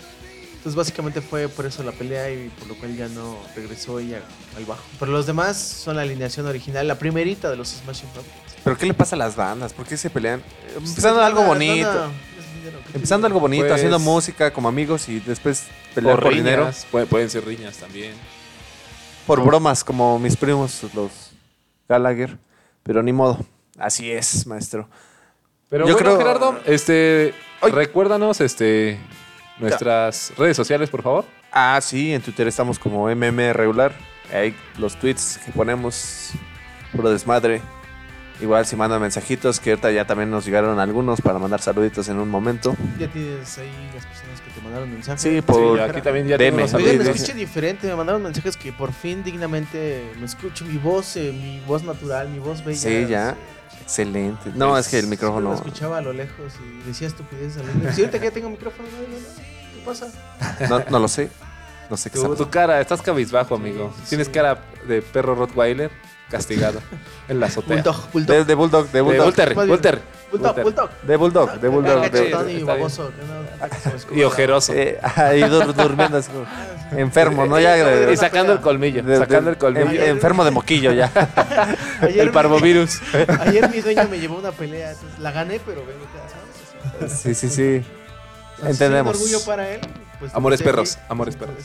Entonces básicamente fue por eso la pelea y por lo cual ya no regresó ella al bajo. Pero los demás son la alineación original, la primerita de los Smashing Pumpkins. ¿Pero qué le pasa a las bandas? ¿Por qué se pelean? Eh, Empezando algo bonito. lana, es dinero, ¿qué te Empezando algo bonito, Pues- haciendo música como amigos y después pelear por dinero. riñas. Pueden, pueden ser riñas también. Por bromas, como mis primos, los Gallagher. Pero ni modo. Así es, maestro. Pero Yo bueno, creo- Gerardo, este, Ay. recuérdanos este, nuestras redes sociales, por favor. Ah, sí, en Twitter estamos como MM regular. Ahí los tweets que ponemos, puro desmadre. Igual si mandan mensajitos, que ahorita ya también nos llegaron algunos para mandar saluditos en un momento. Ya tienes ahí las personas que te mandaron mensajes. Sí, por- Sí, aquí también ya Oigan, saludos. me escuché diferente, me mandaron mensajes que por fin dignamente me escucho mi voz, eh, mi voz natural, mi voz bella. Sí, ya. eh, Excelente. No, es que el micrófono... Lo escuchaba a lo lejos y decía estupideces. Sí, ahorita que ya tengo micrófono, no, no, no, ¿qué pasa? No, no lo sé. No sé qué Tu, cara, estás cabizbajo, amigo. sí, Tienes sí. cara de perro Rottweiler castigado en la azotea. Bulldog, bulldog. De, de Bulldog, de De Bulldog. Volter. Volter. Bulldog, bulldog. De Bulldog, de Bulldog. De- chetón y baboso. escurra Y ojeroso. Eh, ahí dur- durmiendo así como enfermo, ¿no? Ya de- Y sacando el colmillo. de- de- sacando el colmillo. en- enfermo de moquillo ya. Ayer el mi- parvovirus. Ayer mi dueño me llevó una pelea, la gané, pero Sí, sí, sí. Entendemos. Orgullo para él. pues, Amores perros, amores perros.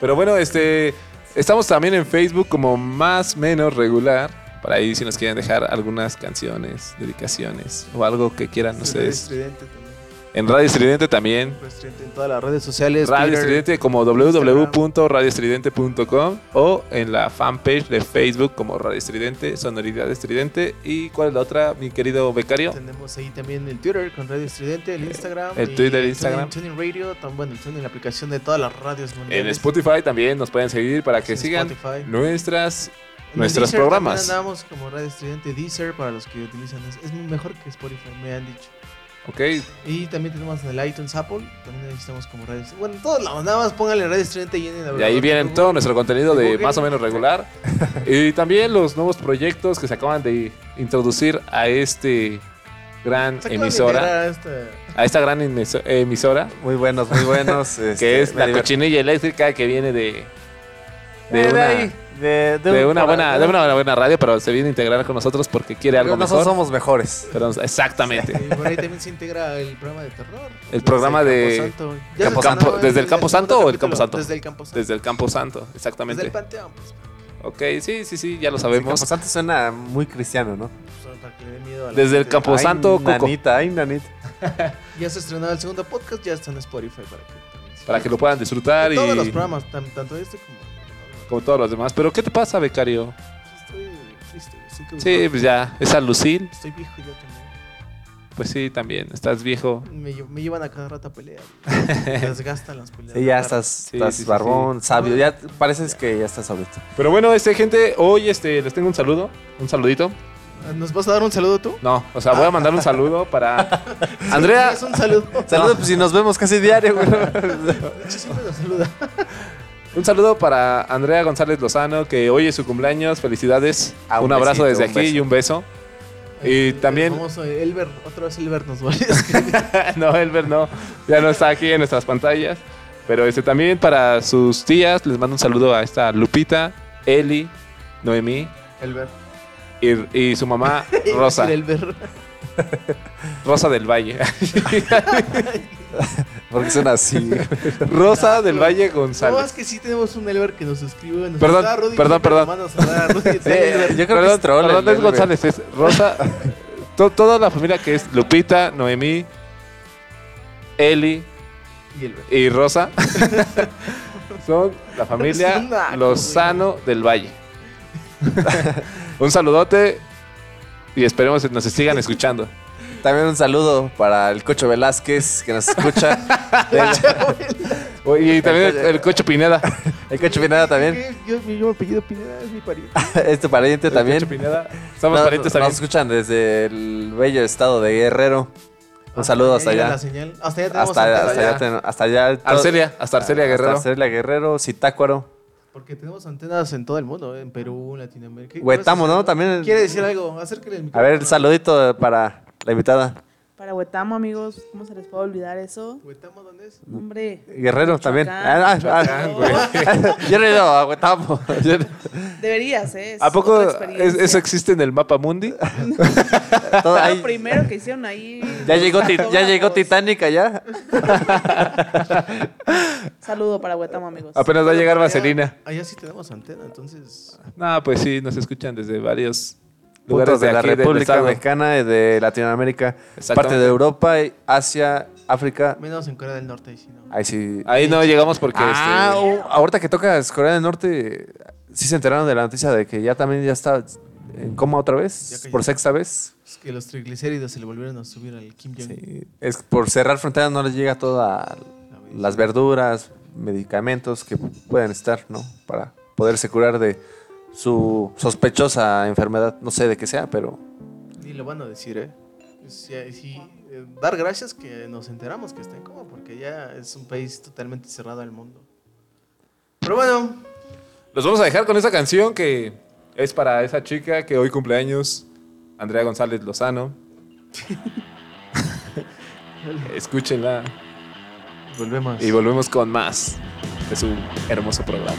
Pero bueno, este estamos también en Facebook como más menos regular. Para ahí si nos quieren dejar algunas canciones, dedicaciones o algo que quieran ustedes. Estridente también. En Radio Estridente también. En todas las redes sociales. Radio Estridente como www.radioestridente.com o en la fanpage de Facebook como Radio Estridente, Sonoridad Estridente. ¿Y cuál es la otra, mi querido becario? Tenemos ahí también el Twitter con Radio Estridente, el Instagram. el y Twitter, Instagram. Tuning, Tuning Radio, tan bueno, el Tuning, la aplicación de todas las radios En mundiales. Spotify también nos pueden seguir para que En sigan Spotify. nuestras En el nuestros Deezer programas. Andamos como Radio Estridente Deezer para los que utilizan. Es mejor que Spotify, me han dicho. Ok, Y también tenemos en el iTunes Apple. También estamos como Radio Estridente. Bueno, todos lados, nada más pónganle Radio Estridente y en Y ahí vienen todo nuestro contenido de más o menos regular. y también los nuevos proyectos que se acaban de introducir a este gran emisora. a esta- A esta gran emiso- emisora. Muy buenos, muy buenos. este, Que es me la cochinilla eléctrica que viene de. De de una, ahí, de, de de un- una buena, de una buena radio, pero se viene a integrar con nosotros porque quiere algo Nosotros mejor. somos mejores. Pero, exactamente. Y por ahí también se integra el programa de terror. El programa de- Desde el Campo Santo. Ya Campo se Santo. estrenó ¿Desde el Campo segundo Santo o el capítulo. Campo Santo? Desde el Campo Santo. Desde el Campo Santo, Desde exactamente. el Panteón, pues. Ok, sí, sí, sí, ya lo Sí, sabemos. Camposanto suena muy cristiano, ¿no? pues, Para que le dé miedo a la Desde el gente. Campo Ay, Santo, Coco. nanita, ay, nanita. Ya se estrenó el segundo podcast, ya está en Spotify para que Para que lo puedan disfrutar y. Todos los programas, tan- tanto este como. Como todos los demás. Pero ¿qué te pasa, becario? Estoy triste, estoy Sí, pues ya, esa Lucil, Estoy viejo ya también. pues sí, también, estás viejo. Me, lle- me llevan a cada rato a pelear. Me desgastan las peleas. Sí, ya estás, Sí, estás sí, sí, barbón, sabio. Ya pareces que ya estás ahorita. Pero bueno, este gente, hoy este les tengo un saludo, un saludito. ¿Nos vas a dar un saludo tú? No, o sea, voy a mandar un saludo para Andrea. Es un saludo. Saludos, pues si nos vemos casi diario, güey. Siempre nos saluda. Un saludo para Andrea González Lozano, que hoy es su cumpleaños. Felicidades. Ah, un un abrazo besito, desde un aquí y un beso. Y también, El famoso Elber, otra vez Elber nos volvió a escribir. no, Elber no, ya no está aquí en nuestras pantallas. Pero este también para sus tías, les mando un saludo a esta Lupita, Eli, Noemí Elber. y, y su mamá Rosa, Elber. Rosa del Valle. Porque son así. Rosa del Valle No, González. es que sí tenemos un Elber que nos escribe. Nos Perdón, saluda a Rudy, perdón, perdón. a Rudy. Sí, yo creo que Perdón, es troll. perdón, no es. González, es Rosa. to- toda la familia que es Lupita, Noemí, Eli Y y Rosa son la familia Es Lozano del Valle. Un saludote y esperemos que nos sigan escuchando. También un saludo para el Cocho Velázquez, que nos escucha. Oye, Y también el, el Cocho Pineda. el Cocho Pineda también. Yo, yo me apellido Pineda, es mi pariente. Este pariente El también. Cocho Pineda. Somos No, parientes Nos también. escuchan desde el bello estado de Guerrero. Un saludo hasta allá. Hasta allá tenemos Hasta, allá. hasta allá. Arcelia, hasta Arcelia Guerrero. Hasta Arcelia Guerrero, Zitácuaro. Porque tenemos antenas en todo el mundo, ¿eh? en Perú, en Latinoamérica. ¿Qué- Huetamo, a ¿no? También. ¿Quiere decir algo? Acérquele el A micrófono. ver, el saludito para la invitada. Para Huetamo, amigos, ¿cómo se les puede olvidar eso? ¿Huetamo dónde es? Hombre. Guerrero también. Ah, ah, ah. Yo no he ido a Huetamo. Deberías, ¿eh? Es ¿A poco eso existe en el mapa mundi? todo ahí- Lo primero que hicieron ahí. Ya llegó, ya llegó. Titanic allá. Saludo para Huetamo, amigos. Apenas va a llegar Allá- Vaselina. Allá sí tenemos antena, entonces. No, pues sí, nos escuchan desde varios lugares Puntos de la aquí República estado. Mexicana y de Latinoamérica. Parte de Europa, y Asia, África. Menos en Corea del Norte, ahí sí, ¿no? Ahí sí. Ahí no llegamos porque Ah, este, oh, ahorita que tocas Corea del Norte, sí se enteraron de la noticia de que ya también ya está en coma otra vez, por sexta vez. Es que los triglicéridos se le volvieron a subir al Kim Jong. Sí, es por cerrar fronteras no les llega toda las verduras, medicamentos que pueden estar, ¿no? Para poderse curar de su sospechosa enfermedad, no sé de qué sea, pero Ni lo van a decir, ¿eh? Eh, dar gracias que nos enteramos que está en coma, porque ya es un país totalmente cerrado al mundo. Pero bueno, los vamos a dejar con esa canción que es para esa chica que hoy cumpleaños, Andrea González Lozano. Escúchenla volvemos. y volvemos con más de su hermoso programa.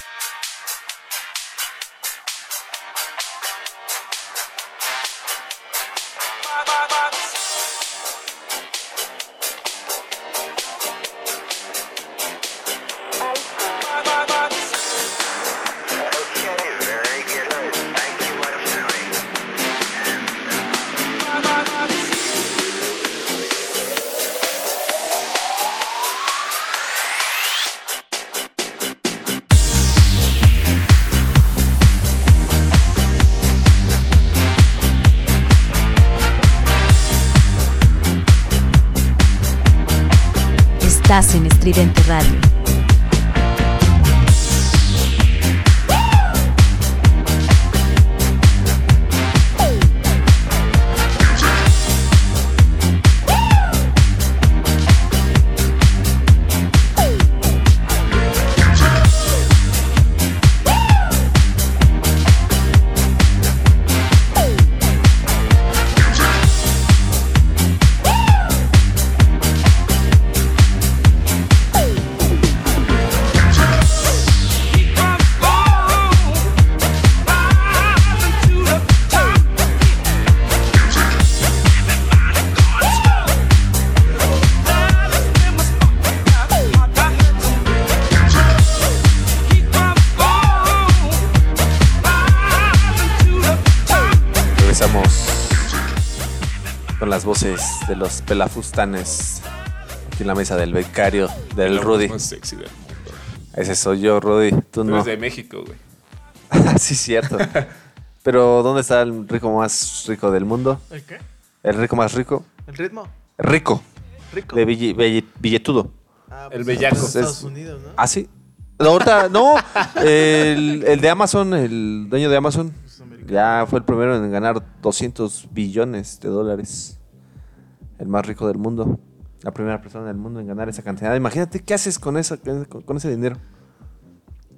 Radio. De los pelafustanes aquí en la mesa del becario, del La Rudy. más sexy del mundo. Ese soy yo, Rudy. Tú Tú no. eres de México, güey. sí, cierto. Pero, ¿dónde está el rico más rico del mundo? ¿El qué? El rico más rico. ¿El ritmo? Rico. Rico. De billetudo. Ah, El pues, bellaco. en Estados Es- Unidos, ¿no? ¿Ah, sí? No, ahorita, no. El, el de Amazon, el dueño de Amazon, ya fue el primero en ganar 200 billones de dólares. El más rico del mundo. La primera persona del mundo en ganar esa cantidad. Imagínate qué haces con, esa, con, con ese dinero.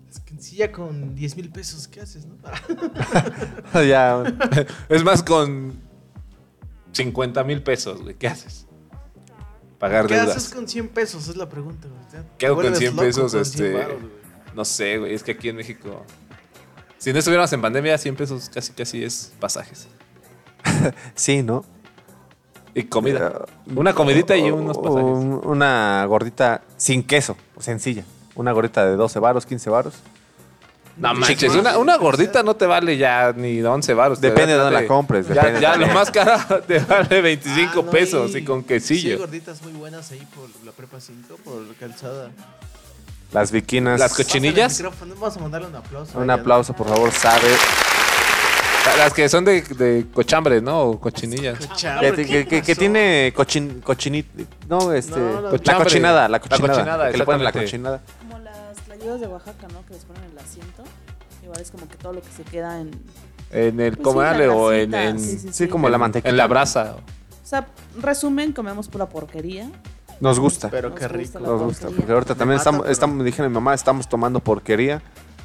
Es que sí, ya con 10 mil pesos, ¿qué haces, no? ya, Es más, con 50 mil pesos, güey. ¿Qué haces? Pagar ¿Qué deudas. haces con 100 pesos? Es la pregunta, güey. ¿Qué hago con vuelves 100 loco pesos? con este, 100 varos, güey. no sé, güey. Es que aquí en México. Si no estuviéramos en pandemia, 100 pesos casi casi es pasajes. sí, ¿no? Y comida. Una comidita y unos pasajes. Un- Una gordita sin queso, sencilla. Una gordita de 12 varos, 15 varos. No manches, una, una gordita no te vale ya ni 11 baros. te Depende de dónde la compres, Ya, ya lo más caro te vale 25 Ah, no, pesos y- y con Sí, hay quesillo. gorditas muy buenas ahí por la prepa 5, por calzada. Las viquinas. Las cochinillas. Vamos a mandarle un aplauso. Un aplauso, por favor, sabe. Las que son de, de cochambre, ¿no? O cochinillas. Cochambre, Que, ¿qué que- que- que pasó? tiene cochin, cochinit- No, este. No, la- la Cochambre. cochinada, la La cochinada. cochinada, que le ponen la exactamente. cochinada. Como las tlayudas de Oaxaca, ¿no? Que les ponen el asiento. Igual es como que todo lo que se queda en... En el Pues sí, la o en, grasita, en- sí, sí, Sí, como la mantequilla. en la brasa. O sea, resumen, comemos pura porquería. Nos gusta. Pero Nos qué gusta rico. la Nos gusta. porquería. Porque ahorita también mata, estamos, pero- estamos, dije a mi mamá, estamos tomando porquería.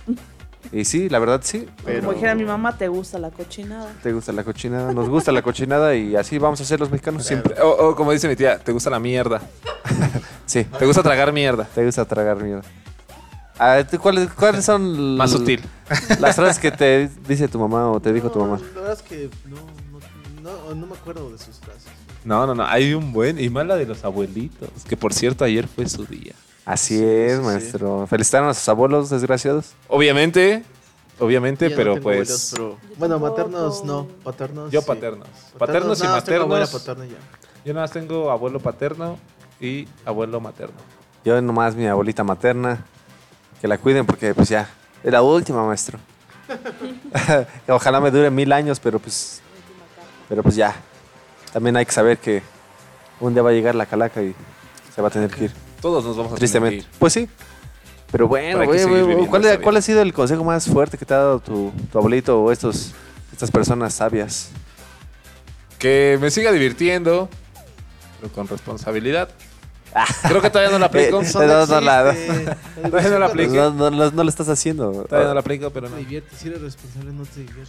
Y sí, la verdad sí. Pero- Como dijera mi mamá, te gusta la cochinada. Te gusta la cochinada, nos gusta la cochinada y así vamos a hacer los mexicanos siempre. O, o como dice mi tía, te gusta la mierda. Sí, Te gusta tragar mierda. te gusta tragar mierda. Ah, ¿tú ¿Cuáles, ¿Cuáles son Más sutil. las frases que te dice tu mamá o te dijo tu mamá? La verdad es que no, no, no, no me acuerdo de sus frases. No, no, no. Hay un buen. Y más la de los abuelitos. Que por cierto, ayer fue su día. Así Sí, es, sí, maestro. Felicitaron a sus abuelos desgraciados. Obviamente. Obviamente, Yo no pero tengo pues. abuelos, pero- Bueno, maternos no, paternos. Yo sí. paternos. Paternos y tengo abuela maternos. paterna y ya. Yo nada más tengo abuelo paterno y abuelo materno. Yo nomás mi abuelita materna. Que la cuiden porque pues ya. Es la última, maestro. Ojalá me dure mil años, pero pues. Pero pues ya. También hay que saber que un día va a llegar la calaca y se va a tener que ir. Todos nos vamos a Tristemente. tener que ir. Pues sí. Pero bueno, güey, güey, ¿cuál, cuál ha sido el consejo más fuerte que te ha dado tu, tu abuelito o estos, estas personas sabias? Que me siga divirtiendo, pero con responsabilidad. Creo que todavía no la aplico. Eh, Eso no, no la-. Todavía no la aplico. No, no, no- no lo estás haciendo. Todavía no la aplico, pero no. Te diviertes, si eres responsable, no te diviertes.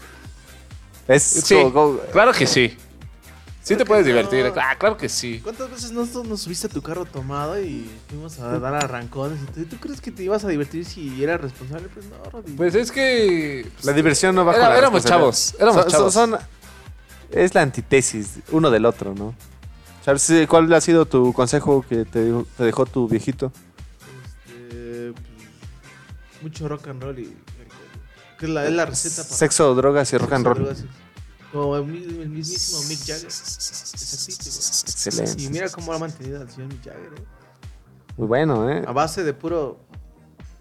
Es Sí, como- como- claro que sí. Sí te puedes divertir. Ah, claro que sí. ¿Cuántas veces no nos subiste a tu carro tomado y fuimos a dar arrancones? tú- ¿Tú crees que te ibas a divertir si eras responsable? Pues no, Rodri. Pues es que. La diversión no va Era- con la éramos chavos, éramos Son- chavos. son- es la antítesis uno del otro, ¿no? ¿Sabes si- cuál ha sido tu consejo que te, dejó tu viejito? Este, pues, mucho rock and roll y. Que es la, es la receta para. Sexo, drogas y rock and Sexo, roll. drogas y- Como el, el mismísimo Mick Jagger. Excelente. Y mira cómo lo ha mantenido el señor Mick Jagger. ¿eh? Muy bueno, ¿eh? A base de puro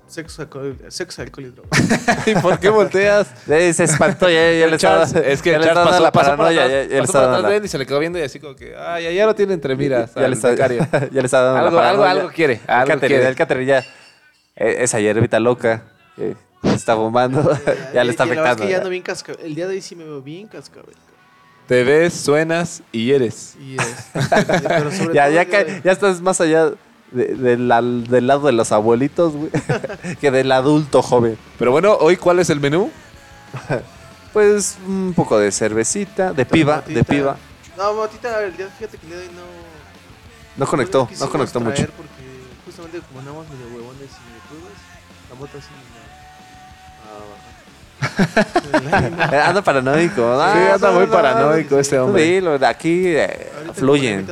sexo, alcohol, sexo, alcohol y drogas. ¿Y por qué volteas? Eh, se espantó, ya, ya le estaba. Es que ya le Charles estaba dando pasó, la pasó paranoia, atrás, ya, ya le pasó por atrás dando de la- y se le quedó viendo y así como que, ay, ya, ya lo tiene entre miras. ya, al le está, becario. ya le está dando Algo- la algo- paranoia. algo quiere, El algo quiere. El Catherine ya. eh, esa hierbita loca que se está fumando, ya le está verdad es afectando. que ya ando bien cascabel. El día de hoy sí me veo bien cascabel. Te ves, suenas y eres. Y es. pero sobre ya, todo ya, ca- ya estás más allá de- de la- del lado de los abuelitos, güey, que del adulto joven. Pero bueno, hoy, ¿cuál es el menú? Pues un poco de cervecita, de piba, de Matita. piba. No, Matita, el día, fíjate que el día de hoy no. No conectó, no quisimos conectó mucho. traer Porque justamente como andamos medio huevones y medio crudos, la moto así. anda paranoico. ¿no? Sí, anda muy no, paranoico no, este hombre. dilo, aquí eh, fluyen.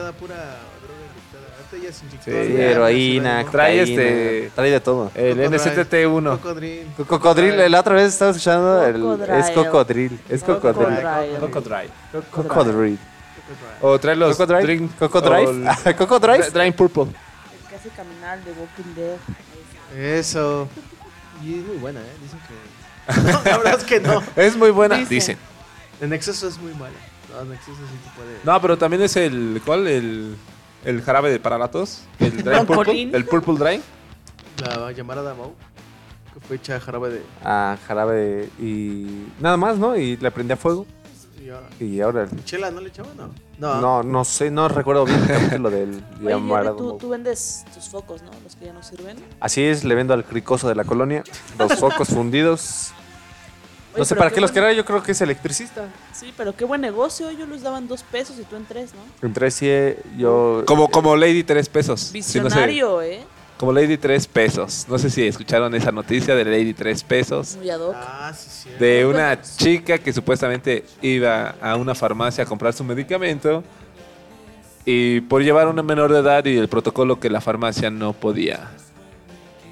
Sí, heroína, Trae este- Trae de todo. El Cocodril. NSTT1. Cocodril. Co- Cocodril, la otra vez estaba escuchando, el, es cocodril, es cocodril. Cocodril. Cocodril. Cocodril. O trae los Cocodril. drink. Cocodrive. o el- Cocodrive. Drain Purple. El que hace caminar de Walking Dead. Eso. Y es muy buena, ¿eh? Dicen que. No, la verdad es que no. Es muy buena, Dicen. dicen. En exceso es muy mala. No, en exceso sí te puede. No, pero también es el. ¿Cuál? El, el jarabe de para la tos. El Purple. El Purple Drain. La llamarada Mau. Que fue hecha jarabe de. Ah, jarabe y nada más, ¿no? Y le prendí a fuego. y ahora- Y ahora... ¿Chela no le echaban? No. No. No, no sé, no recuerdo bien capítulo del Oye, tú, tú vendes tus focos, ¿no? Los que ya no sirven. Así es, le vendo al cricoso de la colonia los focos fundidos. Oye, No sé para qué qué los quería, yo creo que es electricista. Sí, pero qué buen negocio. Ellos les daban dos pesos y tú en tres, ¿no? Entre sí, yo... Como, como Lady 3 pesos. Sí, no sé. Visionario, ¿eh? Como Lady 3 pesos. No sé si escucharon esa noticia de Lady 3 pesos. Muy ad hoc. Ah, sí, sí. De una chica que supuestamente iba a una farmacia a comprar su medicamento. Y por llevar a una menor de edad y el protocolo que la farmacia no podía.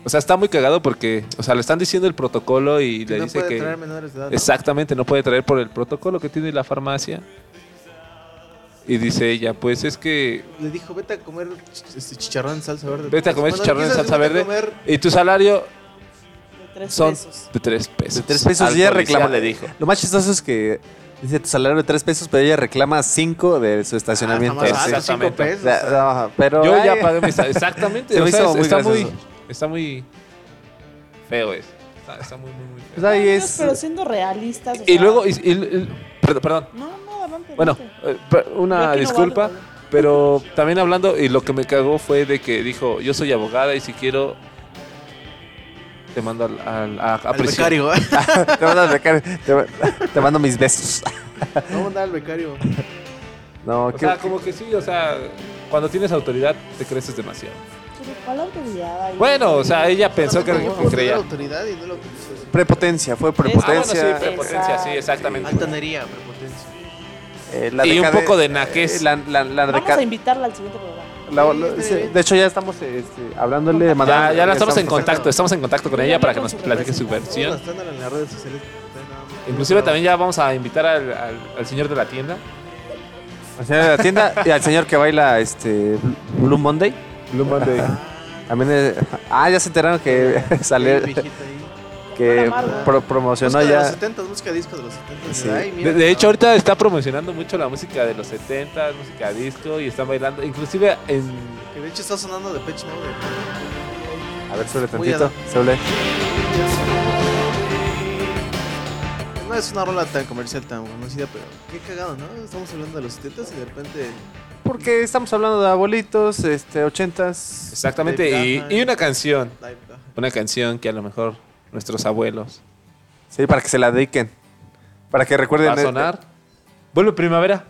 O sea, está muy cagado porque, o sea, le están diciendo el protocolo y Que le no dice puede que... traer menores de edad. ¿no? Exactamente, no puede traer por el protocolo que tiene la farmacia. Y dice ella, pues es que Le dijo, vete a comer este chicharrón en salsa verde. vete a comer Bueno, chicharrón en salsa verde comer- y tu salario De tres son pesos. de tres pesos. De tres pesos Al y ella reclama. le dijo. Lo más chistoso es que dice tu salario de tres pesos, pero ella reclama cinco de su estacionamiento. Ah, Sí. jamás, Sí. cinco pesos. No, pero Yo ya pagué mi Exactamente. Se o me sea, hizo es- muy está, muy, está muy feo eso. Está, está muy, muy, muy feo. pues ahí es. pero siendo realistas. o Y sea- luego, y- y- y- perdón, perdón. No. Bueno, eh, una disculpa, pero también hablando, y lo que me cagó fue de que dijo, yo soy abogada y si quiero, te mando al, al- a, a Al prisión". becario. ¿eh? te, mando, al becario, te, te mando mis besos. Vamos a mandar al becario. No, O qué- sea, como que sí, o sea, cuando tienes autoridad te creces demasiado. ¿Cuál autoridad? Bueno, o sea, ella pensó que, que creía. autoridad y no lo prepotencia, fue Ah, bueno, prepotencia. sí, prepotencia, sí, exactamente. Altanería, prepotencia. Eh, la Y un poco de naquez. eh, La, la, la Vamos a invitarla al siguiente programa. la- la- sí, de hecho, ya estamos este, hablándole, Ya, mandando. ya la estamos en contacto. estamos en contacto con ella para que nos platique su versión. Inclusive también ya vamos a invitar al, al- al señor de la tienda. Al señor de la tienda y al señor que baila este Blue Monday. Blue Monday. También es- ah, ya se enteraron que ahí. Que pro- promocionó Música de los ya. 70, música disco de los 70. Sí. Ay, mira. De, de hecho, ahorita está promocionando mucho la música de los 70, música disco, y están bailando. Inclusive en... Que de hecho está sonando de Pitch Mode. A ver, suele tantito. Suele. No es una rola tan comercial, tan conocida, pero qué cagado, ¿no? Estamos hablando de los 70 y de repente. Porque estamos hablando de abuelitos, este, ochentas. Exactamente, y, y una canción. Una canción que a lo mejor nuestros abuelos Sí, para que se la dediquen. Para que recuerden. va a sonar. Vuelve primavera.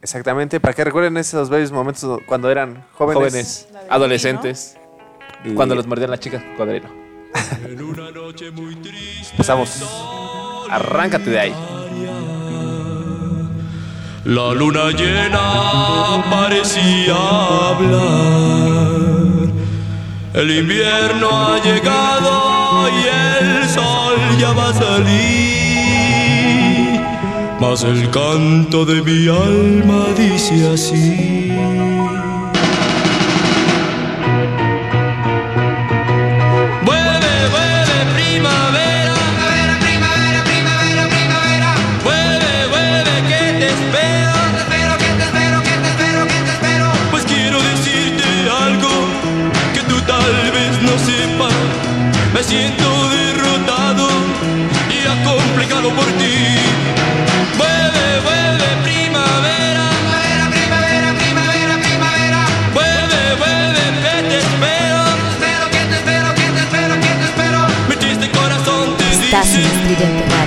Exactamente, para que recuerden esos bellos momentos cuando eran jóvenes. Jóvenes, adolescentes. Y- Cuando los mordían las chicas, cocodrilo. Empezamos. Arráncate de ahí. La luna llena parecía hablar. El invierno ha llegado y el ya va a salir. Mas el canto de mi alma dice así.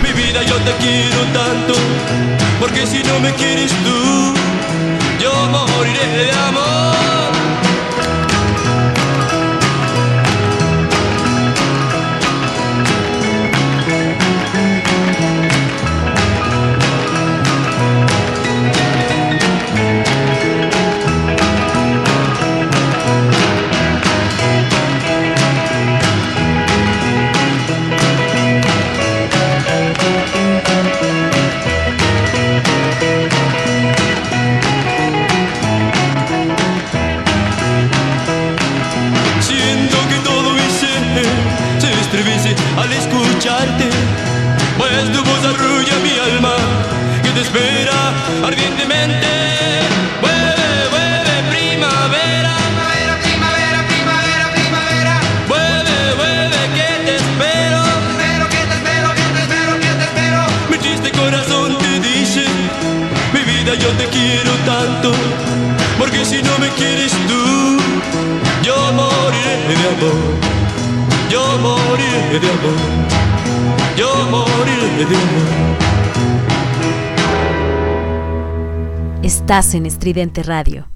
Mi vida yo te quiero tanto, porque si no me quieres tú, yo moriré de amor. Si no me quieres tú, yo moriré de amor. Yo moriré de amor. Yo moriré de amor. Estás en Estridente Radio.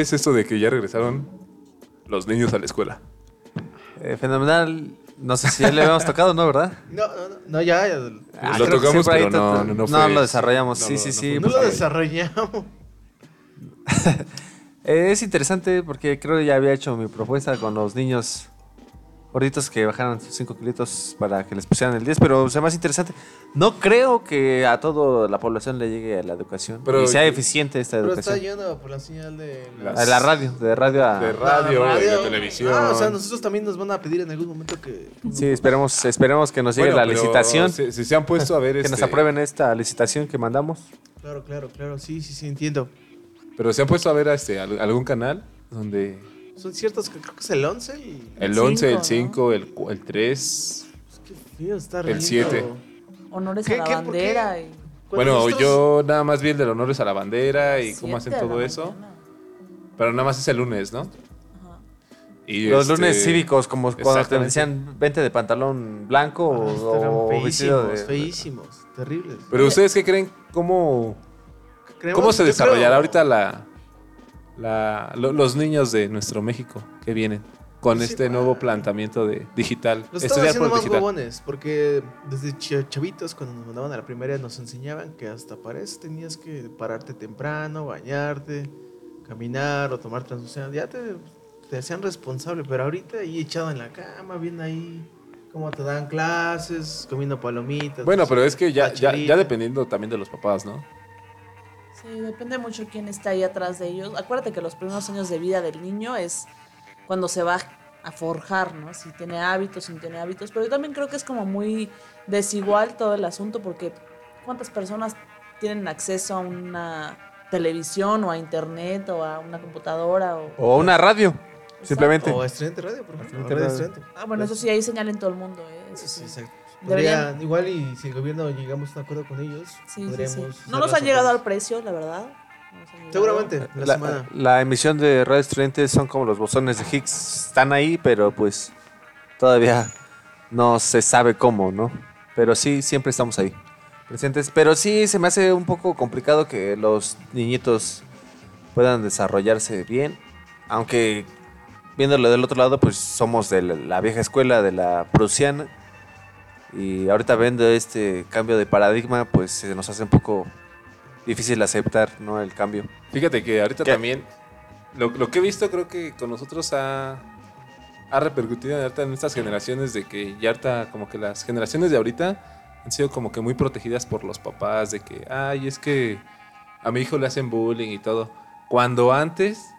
Ves esto de que ya regresaron los niños a la escuela? Eh, fenomenal. No sé si ya le habíamos tocado, ¿no? ¿Verdad? No, no, no, no, ya. ya. Ah, Lo tocamos, ahí pero no, no, no fue- lo desarrollamos. no, sí, no, sí, no sí. no lo desarrollamos. Eh, es interesante porque creo que ya había hecho mi propuesta con los niños gorditos que bajaran sus 5 kilitos para que les pusieran el 10, pero o sea, más interesante. No creo que a toda la población le llegue la educación Pero- y sea eficiente esta Pero está educación. yendo por la señal de A la radio, de radio a... De radio, Ah, de radio. televisión. Ah, o sea, nosotros también nos van a pedir en algún momento que. Sí, esperemos, esperemos que nos llegue Bueno, la pero licitación. Si, si se han puesto a ver que este, nos aprueben esta licitación que mandamos. Claro, claro, claro. Sí, sí, sí, entiendo. Pero se han puesto a ver este, al- algún canal donde Son ciertos que creo que es el 11 y. el 11, el 5, el, cu- el 3. Qué feo está El riendo. 7. Honores ¿Qué- a la qué- bandera. Y... Bueno, nosotros- yo nada más vi el de los honores a la bandera y cómo hacen todo eso. mañana. Pero nada más es el lunes, ¿no? Y Los este, lunes cívicos, como cuando te decían vente de pantalón blanco Ah, o, feísimos, de... feísimos, terribles. Pero ustedes qué creen cómo, Creemos- cómo se desarrollará creo- ahorita la, la lo- los niños de nuestro México que vienen con Sí, este nuevo planteamiento de digital, Los están haciendo por más digital. huevones, porque desde ch- chavitos, cuando nos mandaban a la primaria, nos enseñaban que hasta para eso tenías que pararte temprano, bañarte, caminar o tomar transfusión. Ya te, te hacían responsable, pero ahorita ahí echado en la cama, viendo ahí cómo te dan clases, comiendo palomitas. Bueno, no sé, pero es que ya, ya, ya dependiendo también de los papás, ¿no? Sí, depende mucho quién está ahí atrás de ellos. Acuérdate que los primeros años de vida del niño es cuando se va a forjar, ¿no? Si tiene hábitos, si no tiene hábitos. Pero yo también creo que es como muy desigual todo el asunto porque ¿cuántas personas tienen acceso a una televisión o a internet o a una computadora? O... O una radio, simplemente. O Estudiante Radio, por ejemplo. Estudiante Radio Radio. Estudiante. Ah, bueno, eso sí, hay señal en todo el mundo, ¿eh? Eso sí. Exacto. Podría- igual y si el gobierno llegamos a un acuerdo con ellos, Sí, sí, podríamos sí. hacer No nos han llegado al precio, la verdad. Seguramente, la, La, semana. la emisión de Radio Estudiantes son como los bosones de Higgs. Están ahí, pero pues todavía no se sabe cómo, ¿no? Pero sí, siempre estamos ahí presentes. Pero sí, se me hace un poco complicado que los niñitos puedan desarrollarse bien. Aunque viéndolo del otro lado, pues somos de la, la vieja escuela, de la prusiana. Y ahorita viendo este cambio de paradigma, pues se nos hace un poco difícil aceptar, ¿no? El cambio. Fíjate que ahorita ¿Qué? también, lo, lo que he visto creo que con nosotros ha, ha repercutido en estas generaciones de que ya ahorita como que las generaciones de ahorita han sido como que muy protegidas por los papás, de que, ay, es que a mi hijo le hacen bullying y todo. Cuando antes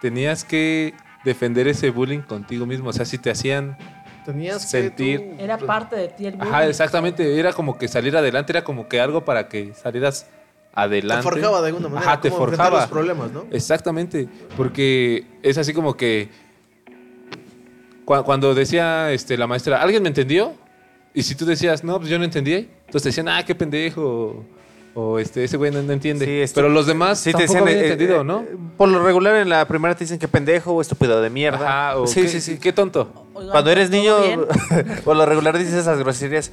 tenías que defender ese bullying contigo mismo, o sea, si te hacían Tenías sentir... que tú- Era parte de ti el bullying. Ajá, exactamente, era como que salir adelante, era como que algo para que salieras adelante. Te forjaba de alguna manera. Ajá, te cómo forjaba. los problemas, ¿no? Exactamente, porque es así como que cua- cuando decía este, la maestra, ¿alguien me entendió? Y si tú decías, no, pues yo no entendí, entonces te decían, ah, qué pendejo, o este, ese güey no, no entiende. Sí, Pero los demás Sí, te tampoco decían, habían eh, entendido, eh, ¿no? Por lo regular en la primera te dicen que pendejo o estúpido de mierda. Ajá, o sí, qué, sí, sí. qué tonto. Oigan, Cuando eres ¿todo niño, por lo regular dices esas groserías.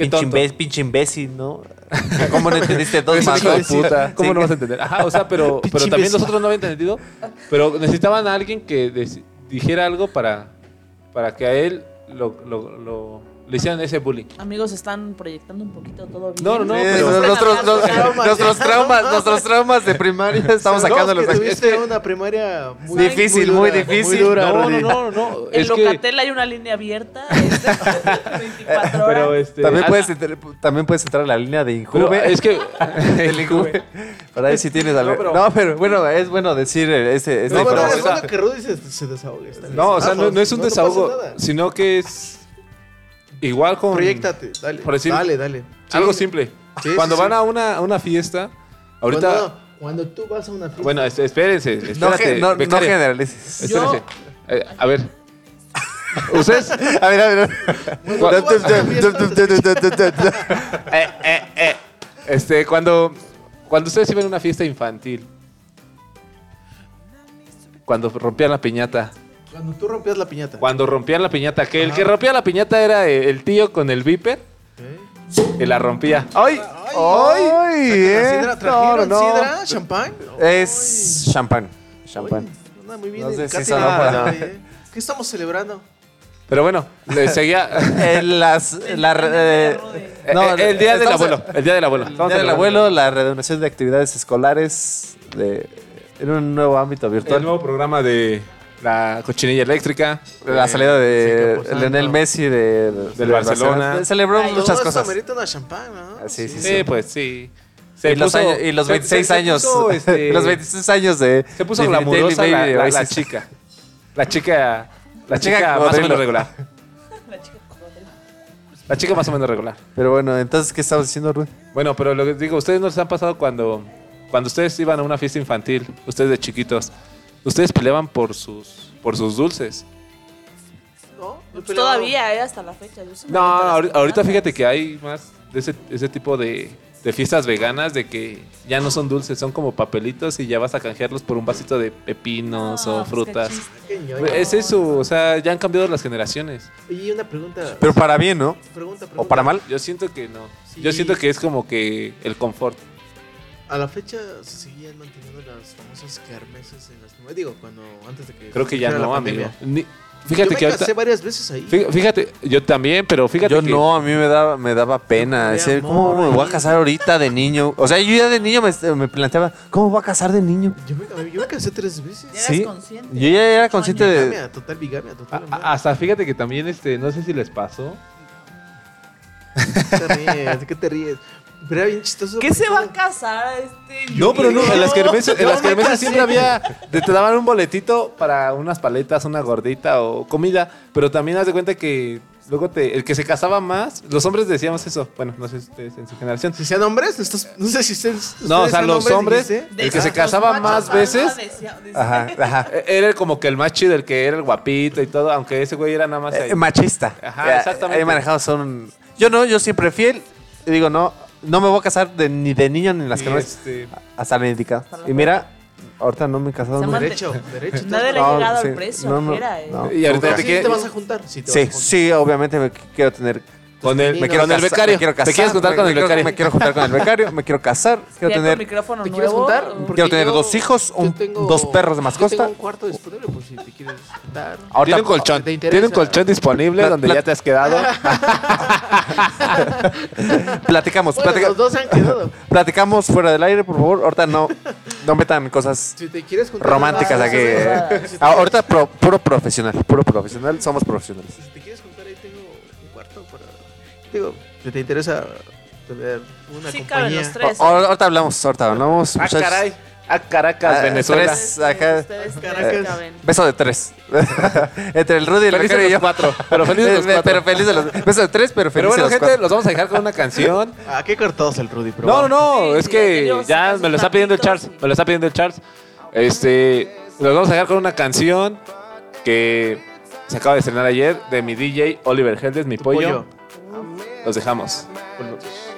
Qué Pinche, tonto. imbé- pinche imbécil, ¿no? ¿Cómo no entendiste dos más dos? puta, ¿Cómo Sí. no vas a entender? Ajá, o sea, pero, pero también imbécil. nosotros no habían entendido, pero necesitaban a alguien que dijera algo para, para que a él lo, lo- lo- le hicieron ese bullying. Amigos, están proyectando un poquito todo bien. No, no, no, Sí, pero- nuestros, los- Traumas. nuestros traumas, nuestros traumas de primaria estamos No, sacándolos que aquí. tuviste una primaria muy Difícil, muy dura, difícil. Muy dura, No, no, no, no. En Es que, Locatel hay una línea abierta. este, 24 horas. pero este, También ah, puedes, entrar, también puedes entrar a la línea de pero Injuve. es que del Injuve. Para ver si tienes algo. No, pero bueno, es bueno decir eh, ese, No, pero es bueno que Rudy se, se desahogue. no, o sea, no, no es un No, no desahogo, sino que es igual con Proyectate, dale. por decir- dale, dale. algo Sí. simple. Sí, Cuando sí, van sí. a una, a una fiesta, ahorita Cuando, cuando tú vas a una fiesta. Bueno, es- espérense, No, espérate. no, no becaria. generalices. Espérense. Eh, a ver. ¿Ustedes? A ver, a ver. Eh, eh, eh. Este, cuando, cuando ustedes iban a una fiesta infantil, cuando rompían la piñata, Cuando tú rompías la piñata. cuando rompían la piñata, que el que rompía la piñata era el, el tío con el viper, que la rompía. ¡Ay! ¡Ay! ¿Trajeron eh. sidra? ¿Trajeron No, no. sidra? ¿Champán? Es champán. Champán. Anda muy bien No sé el si Katy sonó Lampa, para- güey, eh. ¿Qué estamos celebrando? Pero bueno, le seguía. Las, la, eh, no, Eh, el día del estamos- abuelo. El día del abuelo. El Día del abuelo, la reanudación de actividades escolares de, en un nuevo ámbito El virtual. nuevo programa de la cochinilla eléctrica. La salida de. Lionel Messi de, Del Barcelona. Celebró Ay, muchas todo cosas. amerita una champán, ¿no? Ah, Sí, sí, Sí, sí. pues sí. y, los años- y los se- 26 se- se años. puso, este, los 26 años de. Se puso de glamurosa la, Baby la- la chica. La chica. La chica chica más o menos regular. La chica más o menos regular. Pero bueno, entonces, ¿qué estabas diciendo, Rui? Bueno, pero lo que digo, ustedes no les han pasado cuando, cuando ustedes iban a una fiesta infantil, ustedes de chiquitos, ustedes peleaban por sus, por sus dulces. ¿No? Pues todavía, eh, hasta la fecha. Yo No, ahorita, fíjate que hay más de ese, ese tipo de, de fiestas veganas de que ya no son dulces, son como papelitos y ya vas a canjearlos por un vasito de pepinos No, o pues qué frutas. ñoño. Es eso, o sea, ya han cambiado las generaciones. Y una pregunta. Pero para bien, ¿no? pregunta, ¿O para mal? Yo siento que no. Sí. Yo siento que es como que el confort. A la fecha se seguían manteniendo las famosas kermeses en las nubes. Digo, cuando antes de que. Creo que ya no, amigo. Ni- fíjate Yo que me ahorita. casé varias veces ahí. Fí- Fíjate, yo también, pero fíjate Yo que. no, a mí me daba, me daba pena. Quería ¿cómo me voy a casar ahorita de niño? O sea, yo ya de niño me, me planteaba, ¿cómo voy a casar de niño? Yo me, yo me casé tres veces. Ya eras Sí. consciente. Yo ya era consciente de... Bigamia, total bigamia, total. A- hasta fíjate que también, este, no sé si les pasó. ¿Qué te ríes? ¿Qué te ríes? Pero era bien chistoso. ¿Qué se va a casar este? No, pero no, en las en Yo las me kermeses casé. siempre había, te, te daban un boletito para unas paletas, una gordita o comida, pero también haz de cuenta que luego te, el que se casaba más, los hombres decíamos eso, bueno, no sé si ustedes en su generación. Si sean hombres, estos- no sé si ustedes. No, o ustedes sea, sean los hombres, dijiste. el que se casaba más veces, decía- decía- Ajá, ajá. e- era como que el más chido, el que era el guapito y todo, aunque ese güey era nada más ahí. Eh, machista. Ajá, Ya, exactamente. He manejado son... Yo no, yo siempre fiel. Y digo, no, no me voy a casar de- ni de niño ni en las Y, kermeses. este, Hasta la indicada. Y mira, ahorita no me he casado. Se Derecho, derecho. Nadie le ha No, llegado al precio, no, no, Jera, eh. no. Y ahorita te Sí, quiere- te vas a juntar. Sí, te Sí, vas a juntar. sí, obviamente me qu- quiero tener... con el, Me quiero con el becario. me quiero ¿Te casar, quieres juntar me- con me el quiero- becario? Me quiero juntar con el becario, me quiero casar, quiero tener... micrófono ¿Te quieres nuevo. juntar? Porque Quiero tener yo- dos hijos, yo un- tengo- dos perros de yo mascota. tengo un cuarto disponible por si te quieres juntar. Ahorita- Tiene un colchón. ¿Te interesa? Tiene un colchón disponible donde ya te has quedado. Platicamos, Bueno, platica- los dos se han quedado. platicamos fuera del aire, por favor. Ahorita no, no metan cosas Si te quieres juntar. románticas ah, aquí. sí, sí, sí. Ah, Ahorita pro- puro profesional, puro profesional, somos profesionales. Si te quieres Digo, si te interesa tener una Sí, caben compañía. los tres. O- ahorita hablamos, ahorita hablamos. ah, muchachos. caray. Ah, Caracas, Ah, Venezuela. tres. acá. Ustedes Caracas. caben. Beso de tres. Entre el Rudy y el Felices becario y los yo. cuatro, pero felices los cuatro. Pero felices los Beso de tres, pero Pero felices bueno, los gente, cuatro. los vamos a dejar con una canción. Ah, qué cortados el Rudy, pero. No, no, no, Sí, es sí, que ya me lo sus está pidiendo el Charles. Me lo está pidiendo el Charles. Este, los vamos a dejar con una canción que se acaba de estrenar ayer de mi DJ Oliver Heldes, mi pollo. Los dejamos. Don't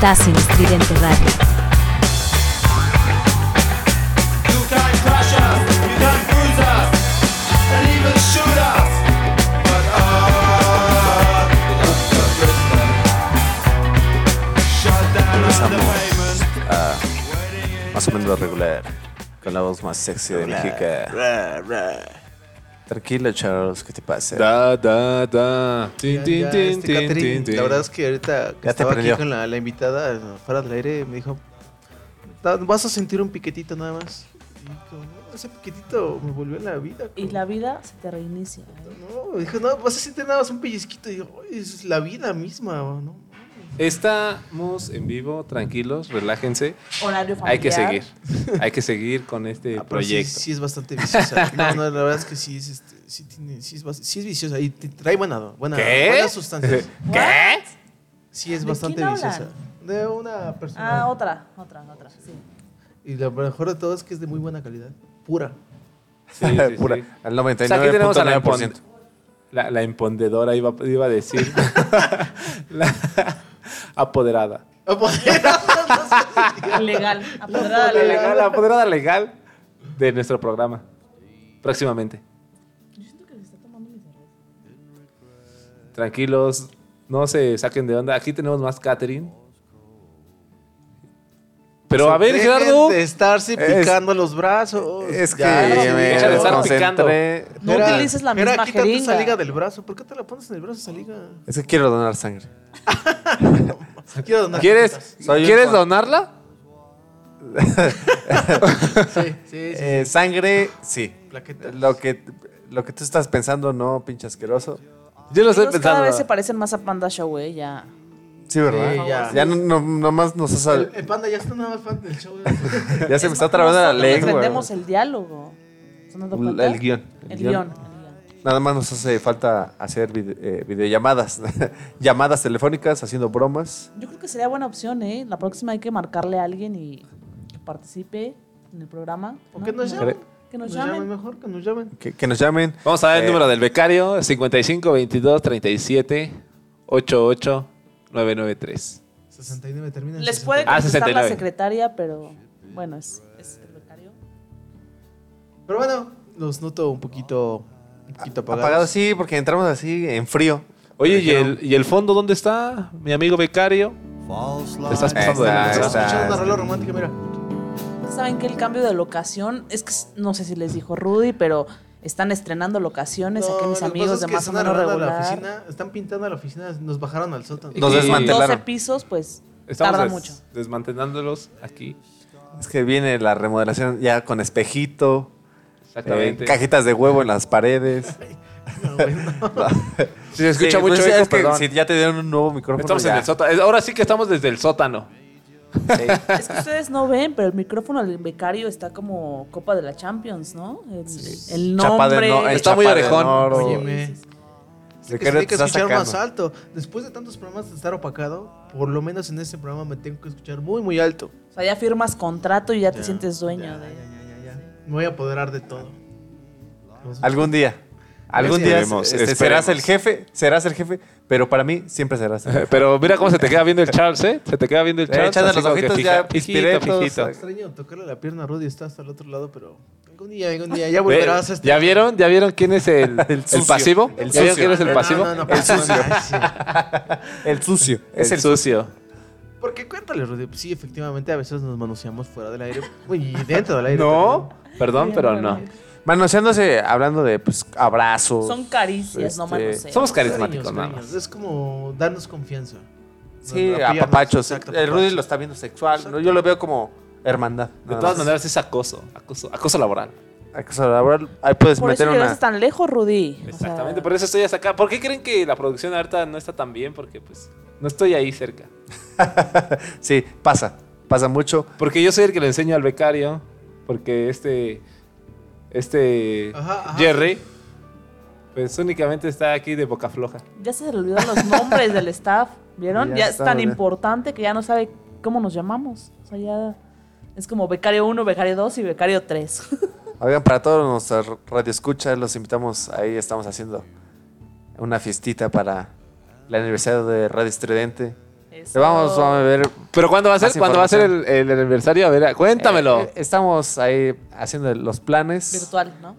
the pavement. Empezamos a más o menos regular con la voz más sexy de México. Tranquilo, Charles, ¿qué te pasa? Da, da, da. Tin, Ya, tin, ya, tin, este, tin, Catherine, tin, tin. La verdad es que ahorita que te estaba aquí prendió. con la, la invitada fuera del aire me dijo, "Da- vas a sentir un piquetito nada más. Y como, "No, ese piquetito me volvió a la vida. Y la vida se te reinicia. ¿eh? No, dijo, no, vas a sentir nada más un pellizquito. Y yo, "Ay, es la vida misma, ¿no? Estamos en vivo, tranquilos, relájense. Horario Hay que familiar. seguir. Hay que seguir con este Ah, sí, proyecto. sí es bastante viciosa. No, no, la verdad es que sí es, este, sí tiene, sí es, sí es viciosa y te trae buena, buena, ¿Qué? buenas sustancias. ¿Qué? Sí es ¿De bastante viciosa. De una persona. Ah, otra, otra, otra. Sí. Y lo mejor de todo es que es de muy buena calidad. Pura. Sí, sí, Pura. sí. Al O sea, aquí tenemos a la, 99.9%. empon- la, la empondedora, iba, iba a decir. la apoderada. Legal. Apoderada legal. legal, la apoderada legal de nuestro programa. Próximamente. Tranquilos, no se saquen de onda. Aquí tenemos más catering. Pero a ver, Dejen Gerardo. de estarse Es- picando los brazos. Es que Ya, me deja de estar concentré. No Era- utilices la era, misma quítate esa liga del brazo. ¿Por qué te la pones en el brazo esa liga? Es que quiero donar sangre. Quiero donar ¿Quieres, ¿quieres donarla? Sí, sí, sí. Eh, sangre, sí. Plaquetas. Lo que, lo que tú estás pensando, no, pinche asqueroso. Yo lo estoy pensando. cada vez se parecen más a Panda Show, eh, ya. Sí, ¿verdad? Sí, ya. ya no, no- nomás nos has... El, el panda ya está nada más fan del show. Ya se me Es está trabando la lengua. Defendemos el diálogo. ¿Se han dado El, cuenta? el guion. El guion. Nada más nos hace falta hacer vide- eh, videollamadas. Llamadas telefónicas, haciendo bromas. Yo creo que sería buena opción, ¿eh? La próxima hay que marcarle a alguien y que participe en el programa. ¿O ¿no? que nos No, llamen? Que nos Nos llamen. llamen mejor, que nos llamen. Que, que nos llamen. Vamos a ver el Eh, número del becario: 55 22 37 88 993. 69 termina Les puede 69. Ah, contestar la 69. secretaria, pero bueno, es, es el becario. Pero bueno, los noto un poquito, un poquito apagados. Apagado, sí, porque entramos así en frío. Oye, ¿y el, ¿y el fondo dónde está? Mi amigo becario. Te estás pasando de Está- lanza. Estamos escuchando está- una rola romántica, mira. Saben que el cambio de locación es que no sé si les dijo Rudy, pero están estrenando locaciones aquí mis lo que amigos pasa de es que más o están menos arreglando regular. La oficina, están pintando la oficina, nos bajaron al sótano. Nos Y- desmantelaron. 12 pisos, pues Estamos tarda des- mucho. desmantelándolos aquí. Es que viene la remodelación ya con espejito. Exactamente. eh, cajitas de huevo en las paredes. Si se escucha Sí, mucho pues, eco, es que perdón. si ya te dieron un nuevo micrófono. Estamos ya. en el sótano. Ahora sí que estamos desde el sótano. Es que ustedes no ven, pero el micrófono del becario está como Copa de la Champions, ¿no? El, el Chapa de nombre. no- el Está muy orejón. Óyeme. ¿De que tiene te que escuchar más sacando? alto. Después de tantos programas de estar opacado, por lo menos en este programa me tengo que escuchar muy, muy alto. O sea, ya firmas contrato y ya te Ya, sientes dueño ya, de. Me voy a apoderar de todo. Algún día. Algún día Esperemos, este, serás el jefe, serás el jefe, pero para mí siempre serás el jefe. Pero mira cómo se te queda viendo el Charles, ¿eh? Se te queda viendo el Eh, Charles. echando los ojitos ya fijito. Extraño tocarle la pierna a Rudy, está hasta el otro lado, pero algún día, algún día, ya volverás a este. ¿Ya vieron? ¿Ya vieron quién es el, el, sucio. pasivo? El ¿Ya vieron sucio. quién es el pasivo? no, no, El sucio. El sucio. Es el sucio. Porque cuéntale, Rudy. Sí, efectivamente, a veces nos manoseamos fuera del aire. Y dentro del aire. No, perdón, pero no. Manoseándose, hablando de pues abrazos. Son caricias, no Este, manoseos. Somos también. carismáticos, Cariños, nada cariños. más. Es como darnos confianza. Sí, apapachos. exacto, El Rudy apapachos. lo está viendo sexual. ¿no? Yo lo veo como hermandad. De todas más. maneras es acoso, acoso, acoso laboral. Acoso laboral, Ahí puedes Por eso meter llegaste una. tan lejos, Rudy. O sea, Exactamente, por eso estoy hasta acá. ¿Por qué creen que la producción ahorita no está tan bien? Porque pues no estoy ahí cerca. Sí, pasa. Pasa mucho. Porque yo soy el que le enseño al becario. Porque este. Este. Ajá, ajá. Jerry. Pues únicamente está aquí de boca floja. Ya se le olvidaron los nombres del staff. ¿Vieron? Ya Ya, es tan ¿verdad? importante que ya no sabe cómo nos llamamos. O sea, ya es como becario 1, becario 2 y becario 3. Oigan, para todos nuestros radioescuchas, los invitamos. Ahí estamos haciendo una fiestita para el aniversario de Radio Estridente. Le vamos, vamos a ver. ¿Pero cuándo va a ser? ¿Cuándo va a ser el, aniversario? A ver, cuéntamelo. Eh, eh, estamos ahí haciendo los planes. Virtual, ¿no?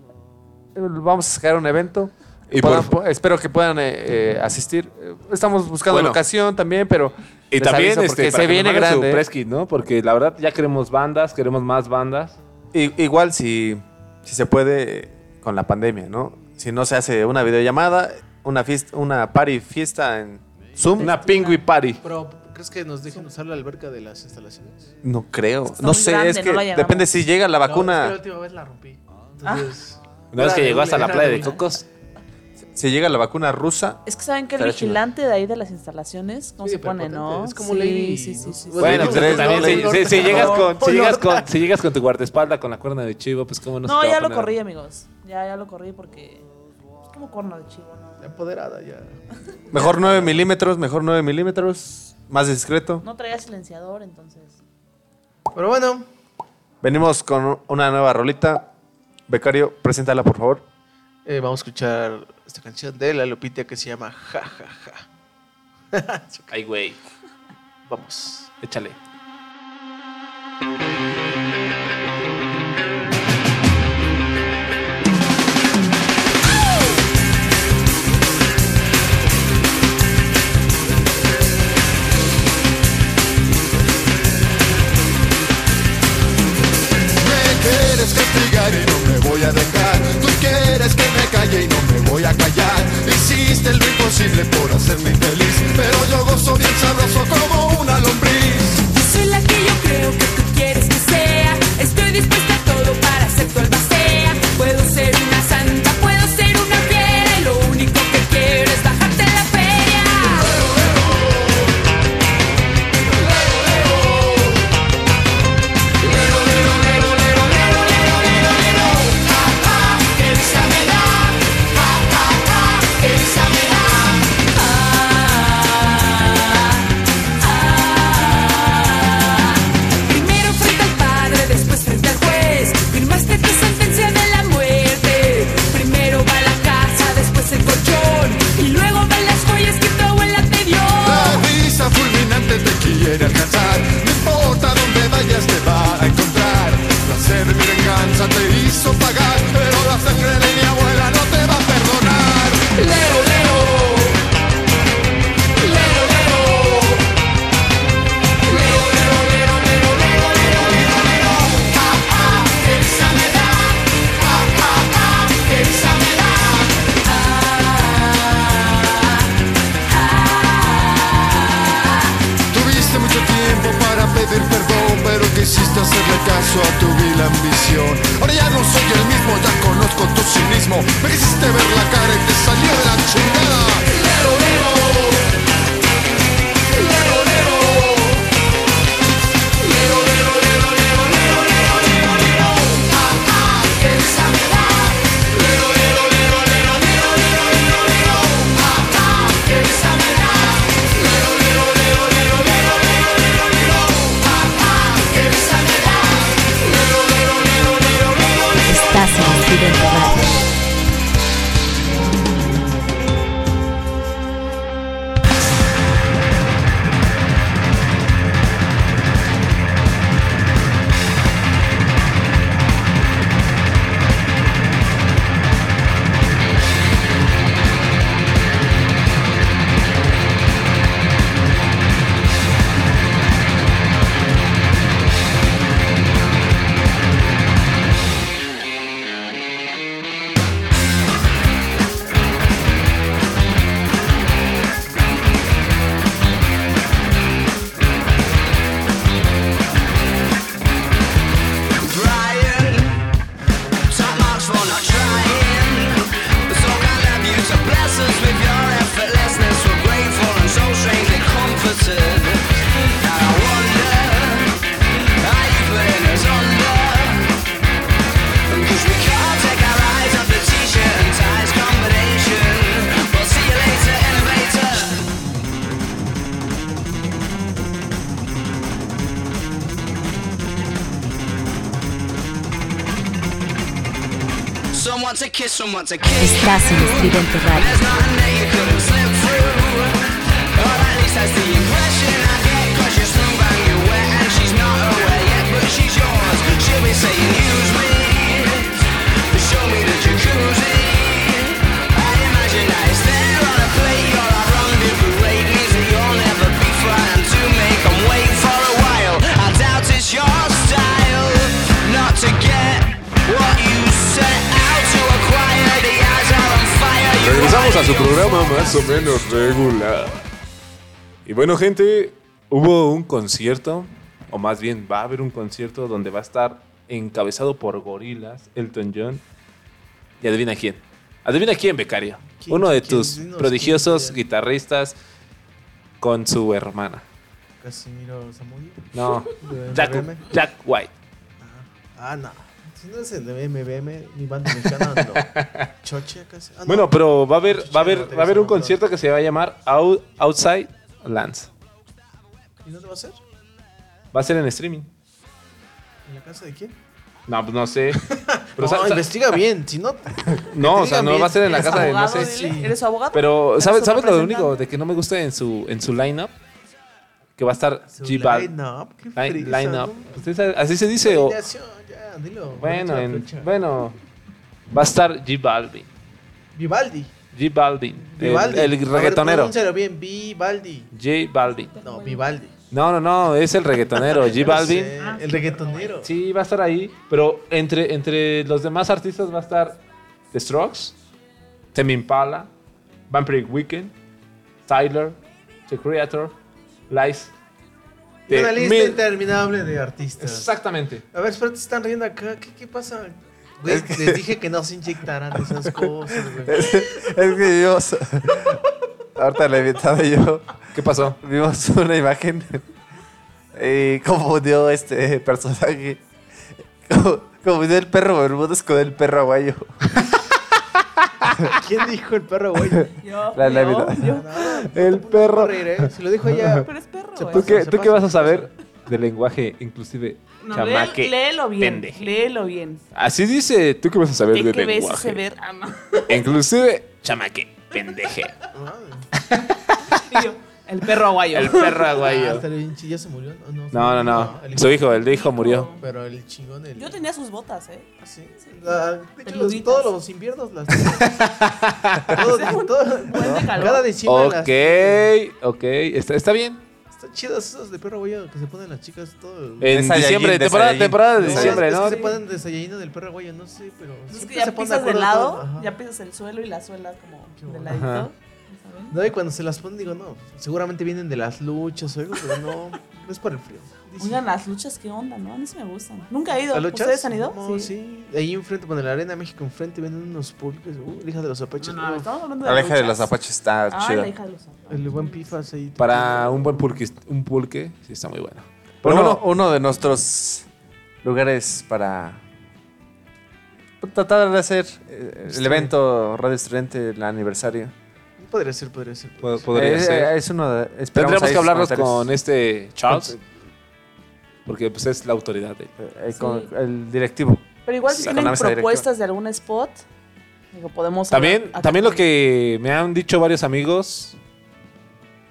Eh, Vamos a sacar un evento. Y Puedan- por- po- espero que puedan eh, eh, asistir. Estamos buscando Bueno. locación también, pero. y también este, se que viene su grande. press kit, ¿no? Porque la verdad ya queremos bandas, queremos más bandas. Igual si, si se puede con la pandemia, ¿no? Si no se hace una videollamada, una fiesta, una party fiesta en Zoom. Una pingui party. Pero, ¿crees que nos dejen usar la alberca de las instalaciones? No creo. Está No muy sé, grande, es no que la llenamos. depende si llega la No, es que vacuna. la última vez la rompí. Entonces, Una vez que llegó hasta la playa de. Cocos. Si llega la vacuna rusa. Es que saben que el Estaría vigilante de ahí de las instalaciones, ¿cómo Sí, se pone, no? es como sí, Lady- sí, sí, sí. Bueno, pues, también ¿no? si, Lady si- si llegas con, si, Lord. llegas con, si llegas con tu guardaespaldas con la cuerna de chivo, pues cómo no se No, te va ya lo poner? corrí, amigos. Ya, ya lo corrí porque es como corno de chivo, ¿no? Empoderada ya. Mejor 9 milímetros, mejor 9 milímetros. Más discreto. No traía silenciador, entonces. Pero bueno, Venimos con una nueva rolita. Becario, preséntala por favor. eh, vamos a escuchar esta canción de la Lupita que se llama Ja, ja, ja. Ay, güey. Vamos. Échale. Voy a dejar. Tú quieres que me calle y no me voy a callar. Hiciste lo imposible por hacerme infeliz, pero yo gozo bien sabroso como una lombriz. Yo soy la que yo creo que tú quieres que sea. Estoy dispuesta bueno, gente, hubo un concierto, o más bien va a haber un concierto donde va a estar encabezado por gorilas, Elton John. Y adivina quién. Adivina quién, becario. ¿Quién? Uno de ¿Quién? tus Dinos prodigiosos quién, guitarristas con su hermana. Casimiro Zamudio. No, ¿De Jack? Jack White. Ah, no. Si no es el de MBM, mi banda mexicana, no. Choche, casi. Ah, no. Bueno, pero va a haber, va a haber, va a haber un concierto que se va a llamar Out- Outside Lands. ¿Y dónde va a ser? Va a ser en streaming. ¿En la casa de quién? No, pues no sé. no, Pero sa- sa- investiga bien, si no... No, o sea, no bien. va a ser en la ¿Eres casa de no sé. dile? ¿Eres abogado? Pero ¿Eres ¿sabes, ¿sabes lo único de que no me gusta en su en su lineup? Que va a estar G Bal- line-up, qué Line- lineup. ¿no? Así se dice o Alineación, ya, dilo. bueno, en- bueno, va a estar G Balvin. Vivaldi. G Balvin, el- Vivaldi. el, ver, reggaetonero. bien, Vivaldi. J Balvin. No, Vivaldi. No, no, no, es el reggaetonero, J Balvin. El reggaetonero. Sí, va a estar ahí, pero entre, entre los demás artistas va a estar The Strokes, Tame Impala, Vampire Weekend, Tyler, The Creator, Lice. Una lista Mil- interminable de artistas. Exactamente. A ver, espérate, están riendo acá. ¿Qué, qué pasa? Güey, les dije que no se inyectaran esas cosas, güey. Es, es que yo. Ahorita le invitaba yo. ¿Qué pasó? Vimos una imagen. Y confundió este personaje. Como- Confundió el perro Bermúdez con el perro aguayo. ¿Quién dijo el perro, güey? Yo, La yo, Navidad. yo. El perro. Se lo dijo ella. Pero es perro. ¿Tú qué, tú qué vas a saber del lenguaje inclusive No, chamaque? léelo, léelo bien. pendeje? Léelo bien. Así dice, ¿tú qué vas a saber ¿Qué, del qué ves lenguaje? ese ver? Ah, no. Inclusive chamaque, pendeje. Y yo, el perro aguayo. El perro Ah, aguayo. bien chi- ¿Ya se murió? ¿O no, No, no, no. el Su hijo, el de hijo murió. Pero el chingón, el. Yo tenía sus botas, ¿eh? Sí. La- de hecho, los- todos los inviernos las Todo- todo- Cada diciembre las. Ok, ok, está, está bien. Están chidas esos de perro güey que se ponen las chicas todo. En De diciembre, de temporada, temporada de No, diciembre, es ¿no? se ponen de Saiyajin del perro güey, no sé, pero. Es que siempre ya se ponen pisas de acuerdo lado, ajá. ya pisas el suelo y la suela como de Ajá. ladito. No, y cuando se las ponen, digo, no, seguramente vienen de las luchas o algo, pero no, no es por el frío. Oigan, las luchas, ¿qué onda, no? A mí sí me gustan. Nunca he ido. ¿Las luchas? ¿Ustedes han ido? No, sí. Ahí enfrente, bueno, en la Arena México enfrente venden unos pulques, uh, la hija de los apaches. No, estamos hablando de La hija de los apaches está Ay, chida. la hija de los apaches. El buen pifas ahí. Para un buen pulque, un pulque, sí está muy bueno. Pero Uno, bueno, uno de nuestros lugares para tratar de hacer eh, el evento Radio Estudiante, el aniversario. Podría ser, podría ser. po- podría Eh, ser. Es uno de, esperamos Tendríamos que comentarios. con este Charles. Porque pues es la autoridad de Eh, con el directivo. Pero igual si tienen propuestas de algún spot, digo, podemos También, hablar- también lo que me han dicho varios amigos,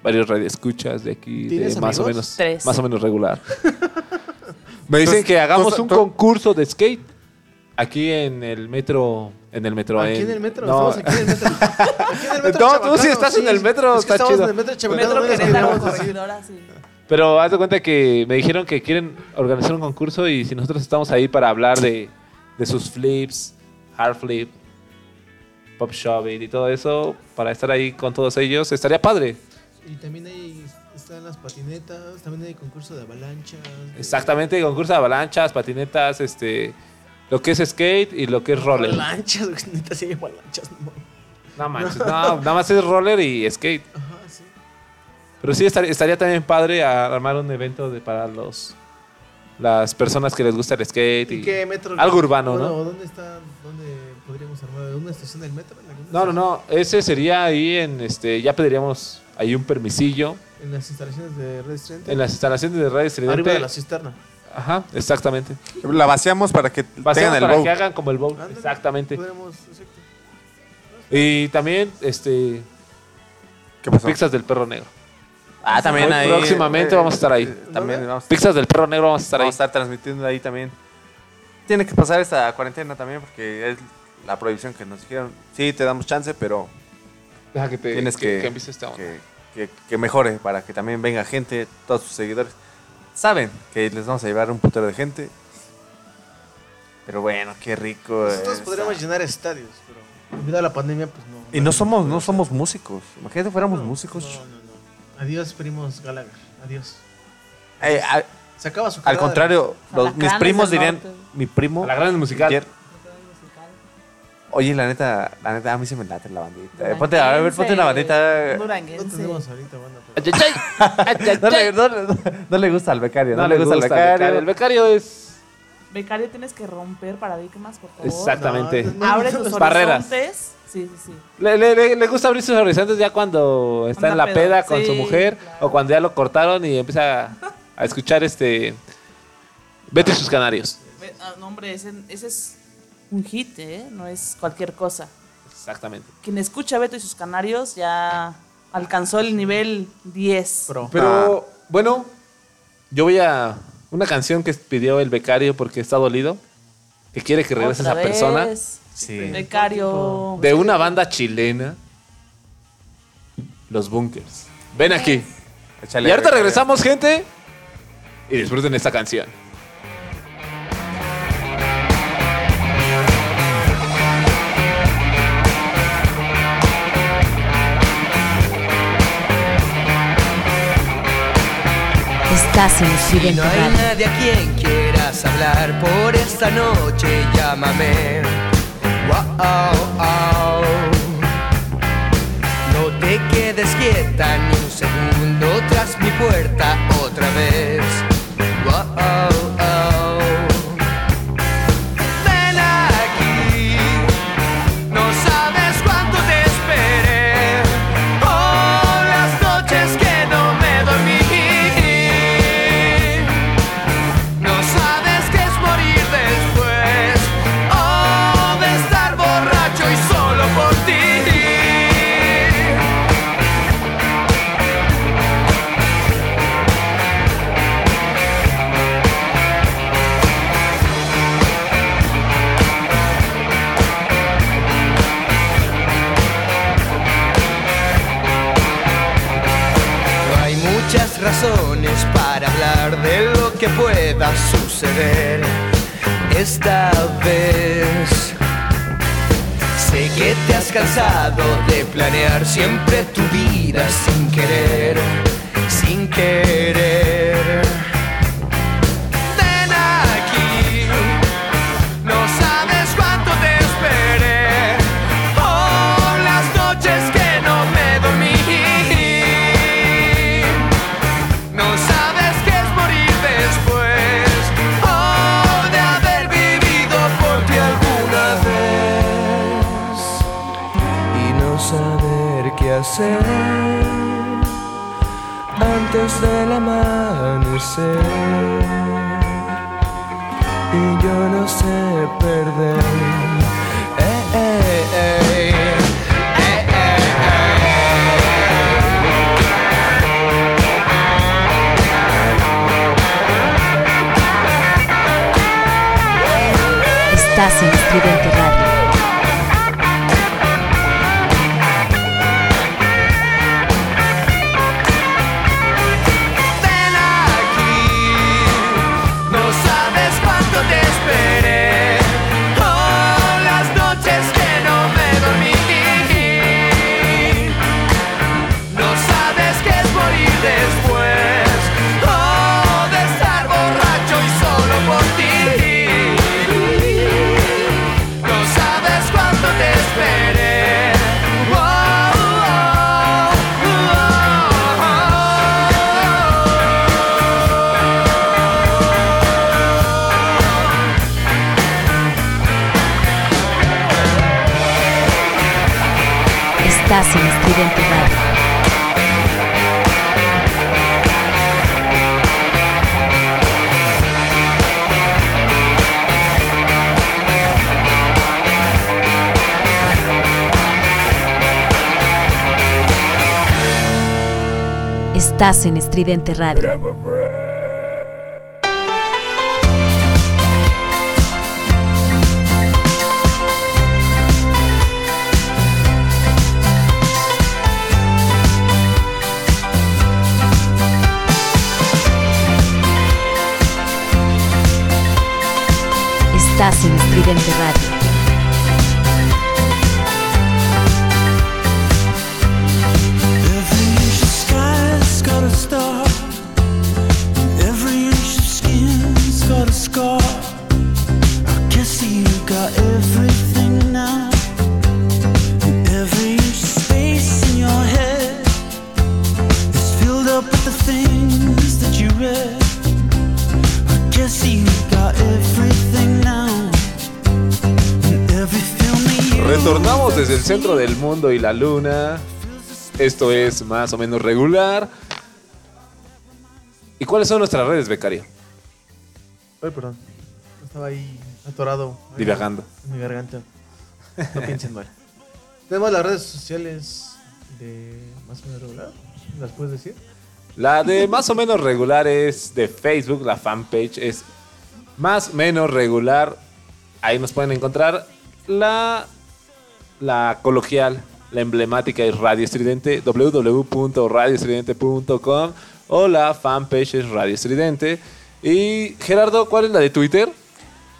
varios radioescuchas de aquí, de ¿Tienes más o menos, Tres. más o menos regular. me dicen que hagamos un concurso de skate aquí en el metro, en el metro. Aquí en el metro, no, estamos aquí en el metro. Aquí en el metro No, tú Chabacano, sí estás en el metro, es que está estamos chido. en el metro Metro no les Querétaro, podemos decir. corregidora, sí. Pero haz de cuenta que me dijeron que quieren organizar un concurso y si nosotros estamos ahí para hablar de, de sus flips, hard flip, pop shoving y todo eso, para estar ahí con todos ellos, estaría padre. Y también ahí están las patinetas, también hay concurso de avalanchas. de- Exactamente, concurso de avalanchas, patinetas, este, lo que es skate y lo que es roller. Avalanchas, neta sí hay avalanchas, no. No manches, no, nada más es roller y skate. Pero sí estaría, estaría también padre a- armar un evento de para los las personas que les gusta el skate y, ¿Y qué metro? algo urbano, Bueno, ¿no? ¿Dónde está? ¿Dónde podríamos armar? ¿Una estación del metro? ¿En alguna No, no, no, ese sería ahí en este ya pediríamos ahí un permisillo En las instalaciones de Red Estudiante. en las instalaciones de Radio Estridente. Arriba de la cisterna. Ajá, exactamente. La vaciamos para que Vaciamos tengan el para que hagan como el bowl. Ándale, Exactamente. Exacto. Y también este ¿Qué pasó? pizzas del perro negro. Ah, también ahí. Próximamente vamos a estar ahí. También vamos, Pizzas del perro negro vamos a estar ahí. vamos a estar transmitiendo ahí también. Tiene que pasar esta cuarentena también porque es la prohibición que nos dijeron. Sí, te damos chance, pero Deja que te tienes que, que esta onda. que, que- que mejore para que también venga gente, todos sus seguidores. Saben que les vamos a llevar un putero de gente. Pero bueno, qué rico. Nosotros podríamos llenar estadios, pero debido a la pandemia, pues no. Y no somos, no somos músicos. Imagínate fuéramos músicos. No, no, no. Adiós, primos Gallagher. Adiós. Eh, a- Se acaba su al carrera. contrario, los- mis primos del dirían, norte. mi primo. A la gran musical. ayer- Oye, la neta, la neta, a mí se me late la bandita. Eh, ponte, a ver, ponte una bandita. No tenemos ahorita, banda. pero- No le, no le- no le gusta al becario, no, le gusta, al becario. El becario es Becario tienes que romper paradigmas, por favor. exactamente. No, Abre tus Barreras. horizontes. Sí, sí, sí. Le, le- le- le gusta abrir sus horizontes ya cuando está en la pedo. peda con su mujer claro. o cuando ya lo cortaron y empieza a, a escuchar este y sus canarios. Ah, no, hombre, ese, ese es un hit, ¿eh? No es cualquier cosa. Exactamente. Quien escucha Beto y sus canarios ya alcanzó el nivel 10. Pro. Pero bueno, yo voy a una canción que pidió el becario porque está dolido, que quiere que regrese esa persona vez. Sí. Becario. de una banda chilena, Los Bunkers. Ven aquí. Échale, y ahorita Becario. regresamos, gente. Y disfruten esta canción. Estás en Si no hay nadie a quien quieras hablar por esta noche, llámame. Wow, No te quedes quieta ni un segundo tras mi puerta otra vez. Wow, pueda suceder esta vez. Sé que te has cansado de planear siempre tu vida sin querer, sin querer. Antes del amanecer. Y yo no sé perder. Eh, eh, eh. Estás en Estás en Estridente Radio. Estás en Estridente Radio. Centro del mundo y la luna. Esto es más o menos regular. ¿Y cuáles son nuestras redes, becario? Ay, perdón. Estaba ahí atorado. Divagando. En mi garganta. No piensen mal. Tenemos las redes sociales de más o menos regular. ¿Las puedes decir? La de más o menos regular es de Facebook, la fanpage es más menos regular. Ahí nos pueden encontrar la, la coloquial La emblemática es Radio Estridente, www.radioestridente.com o la fanpage es Radio Estridente. Y Gerardo, ¿cuál es la de Twitter?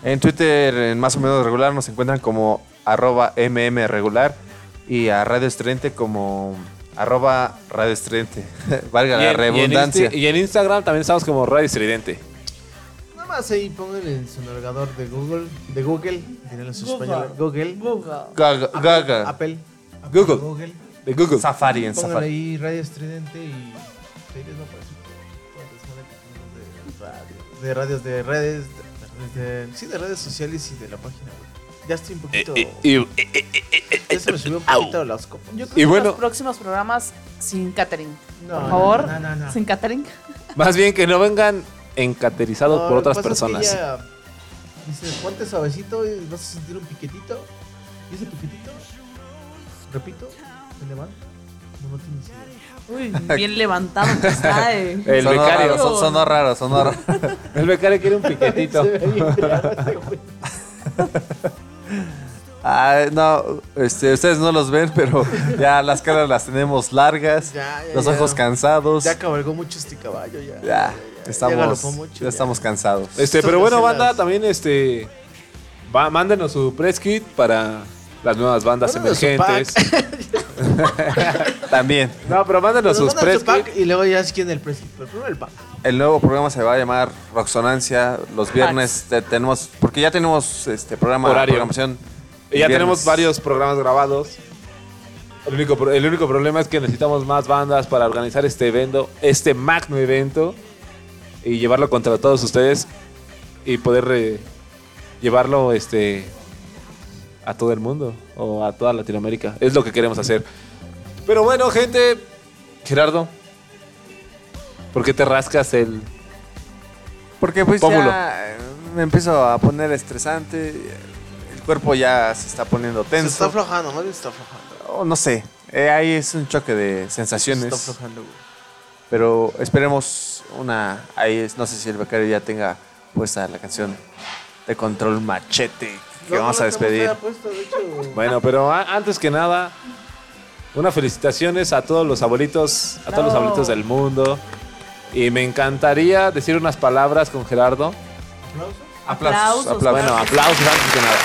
En Twitter, en más o menos regular, nos encuentran como arroba mmregular y a Radio Estridente como arroba Radio Estridente. Valga Y la en- y en redundancia. Y en, Instagram también estamos como Radio Estridente. Nada más ahí pónganle en su navegador de Google, de Google, dirán los Google. españoles, Google, Gaga. Apple, Gaga. Apple, Google. Google. De Google. Safari en Pónganle Safari. ahí Radio Estridente y radios, de radios, de redes, de, de- sí, de redes sociales y de la página web. Ya estoy un poquito. Eh, y- ya se me subió un poquito las copas. Yo creo Y que bueno- los próximos programas sin catering. No, Por no, favor, no, no, no. sin catering. Más bien que no vengan encaterizados No, por otras pasa es que personas. ella Dice, ponte suavecito y vas a sentir un piquetito. ¿Y ese piquetito? Repito, me levanta. No, no tienes idea. Uy, bien levantado que está. eh. El sonó becario. Raro, son- sonó raro, sonó raro. El becario quiere un piquetito. Se. Ay, no, este, ustedes no los ven, pero ya las caras las tenemos largas, Ya, ya, los ya. ojos cansados. Ya cabalgó mucho este caballo, ya. Ya, Ya estamos, mucho, ya ya. estamos cansados. Este, pero bueno, banda, también este. Va, mándenos su press kit para las nuevas bandas Mándenos emergentes. También, No, pero mándenos Nos sus press su pack kit. y luego ya es quien el. Pero primero el pack. el nuevo programa se va a llamar Roxonancia. Los viernes te- tenemos, porque ya tenemos este programa, Horario. programación. Y ya viernes. tenemos varios programas grabados. El único, el único problema es que necesitamos más bandas para organizar este evento, este magno evento, y llevarlo contra todos ustedes y poder eh, llevarlo este a todo el mundo o a toda Latinoamérica. Es lo que queremos hacer. Pero bueno, gente, Gerardo, ¿por qué te rascas el Porque pues Pómulo. ya me empiezo a poner estresante, el cuerpo ya se está poniendo Se tenso. está aflojando, más bien se está aflojando. Oh, no sé, eh, ahí es un choque de Se sensaciones. está aflojando, güey. Pero esperemos una. Ahí es, no sé si el becario ya tenga puesta la canción de Control Machete que No, vamos no a despedir. de hecho. Bueno, pero a- antes que nada, unas felicitaciones a todos los abuelitos, a todos los abuelitos del mundo. Y me encantaría decir unas palabras con Gerardo. ¿Aplausos? Aplausos, Aplausos. aplausos. Bueno, aplausos antes que nada.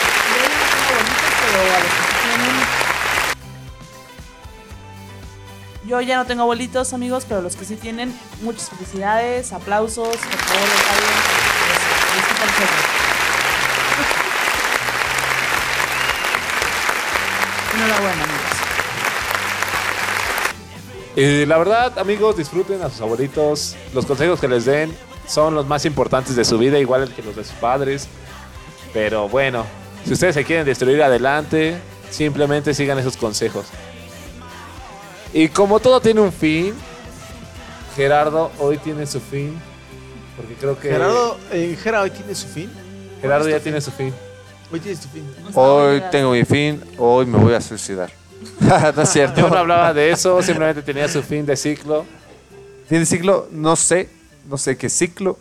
Yo ya no tengo abuelitos, amigos, pero los que sí tienen, muchas felicidades, aplausos, por favor, pues, el juego. Enhorabuena, amigos. Y la verdad, amigos, disfruten a sus abuelitos. Los consejos que les den son los más importantes de su vida, igual que los de sus padres. Pero bueno, si ustedes se quieren destruir adelante, simplemente sigan esos consejos. Y como todo tiene un fin, Gerardo hoy tiene su fin. Porque creo que Gerardo, eh, Gera hoy tiene su fin. Gerardo ya ¿Cuál es tu tiene su fin. Hoy tienes tu fin. Hoy tengo mi fin, hoy me voy a suicidar. no es cierto. Yo no hablaba de eso, simplemente tenía su fin de ciclo. ¿Fin de ciclo? No sé. No sé qué ciclo.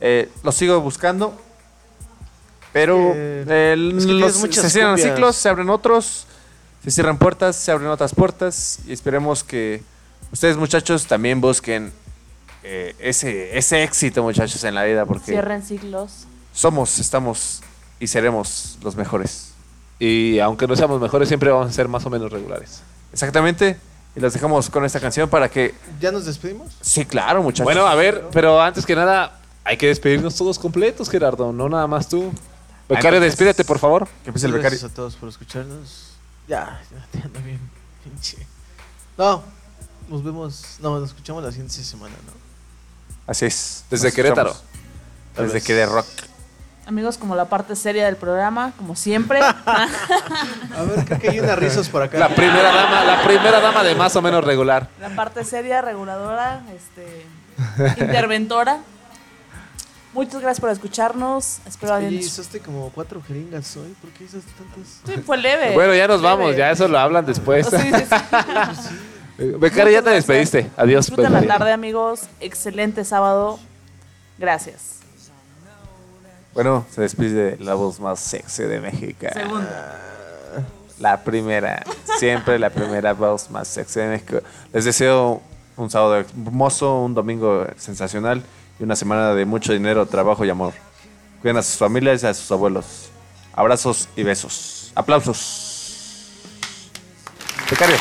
Eh, lo sigo buscando. Pero Eh, el- es que tienes los- muchas se cierran cumbias. ciclos, se abren otros. Se cierran puertas, se abren otras puertas. Y esperemos que ustedes, muchachos, también busquen eh, ese, ese éxito, muchachos, en la vida. Porque Cierren siglos. somos, estamos y seremos los mejores. Y aunque no seamos mejores, siempre vamos a ser más o menos regulares. Exactamente. Y los dejamos con esta canción para que. ¿Ya nos despedimos? Sí, claro, muchachos. Bueno, a ver, pero antes que nada, hay que despedirnos todos completos, Gerardo, no nada más tú. Becario, despídete, por favor. Que empiece el becario. Gracias a todos por escucharnos. Ya, ya te ando bien, pinche. No, nos vemos. No, nos escuchamos la siguiente semana, ¿no? Así es. Desde Nos Querétaro. Desde que de rock. Amigos, como la parte seria del programa, como siempre. A ver, creo que hay unas risas por acá. La primera dama, la primera dama de más o menos regular. la parte seria, reguladora, este, interventora. Muchas gracias por escucharnos. Espero Oye, usaste como cuatro jeringas hoy. ¿Por qué usaste tantas? Sí, fue leve. Bueno, ya nos vamos. Ya eso lo hablan después. Oh, sí, sí, sí. Eh, ya te despediste. Adiós. Disfruta pues, la tarde, amigos. Excelente sábado. Gracias. Bueno, se despide la voz más sexy de México. Segunda. La primera. Siempre la primera voz más sexy de México. Les deseo un sábado hermoso, un domingo sensacional y una semana de mucho dinero, trabajo y amor. Cuiden a sus familias y a sus abuelos. Abrazos y besos. Aplausos. Becario.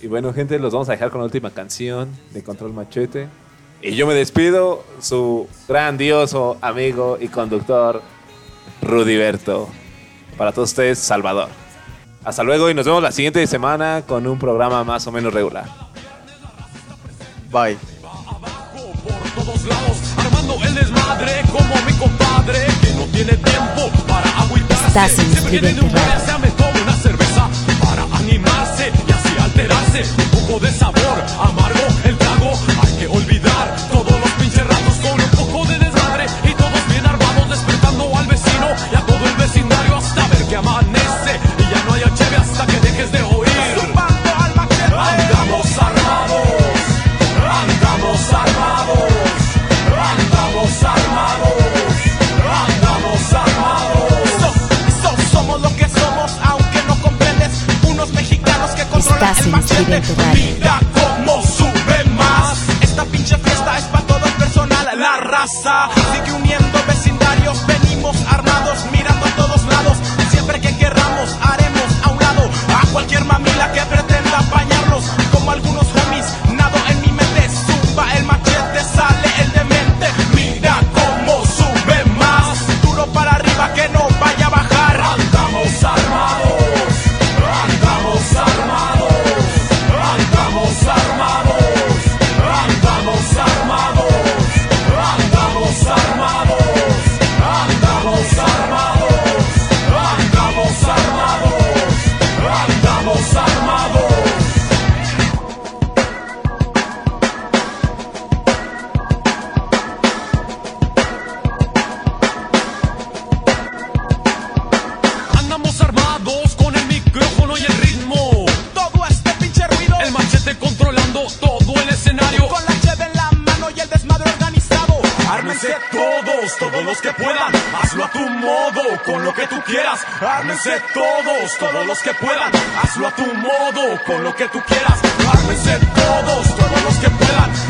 Y bueno, gente, los vamos a dejar con la última canción de Control Machete. Y yo me despido, su grandioso amigo y conductor, Rudiberto. Para todos ustedes, Salvador. Hasta luego y nos vemos la siguiente semana con un programa más o menos regular. Bye. Por todos. Se una cerveza para animarse y así alterarse un poco de sabor. quieren tocar. Vida como sube más. Esta pinche fiesta es para todo el personal, la raza. Sigue uniendo vecindarios, venimos armados, mirando a todos lados. y Siempre que querramos, haremos a un lado a cualquier mamá. quieras. Todos, todos los que puedan. Hazlo a tu modo, con lo que tú quieras. Ármense todos, todos los que puedan.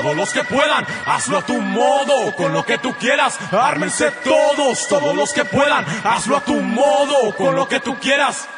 todos los que puedan, hazlo a tu modo, con lo que tú quieras, ármense todos, todos los que puedan, hazlo a tu modo, con lo que tú quieras.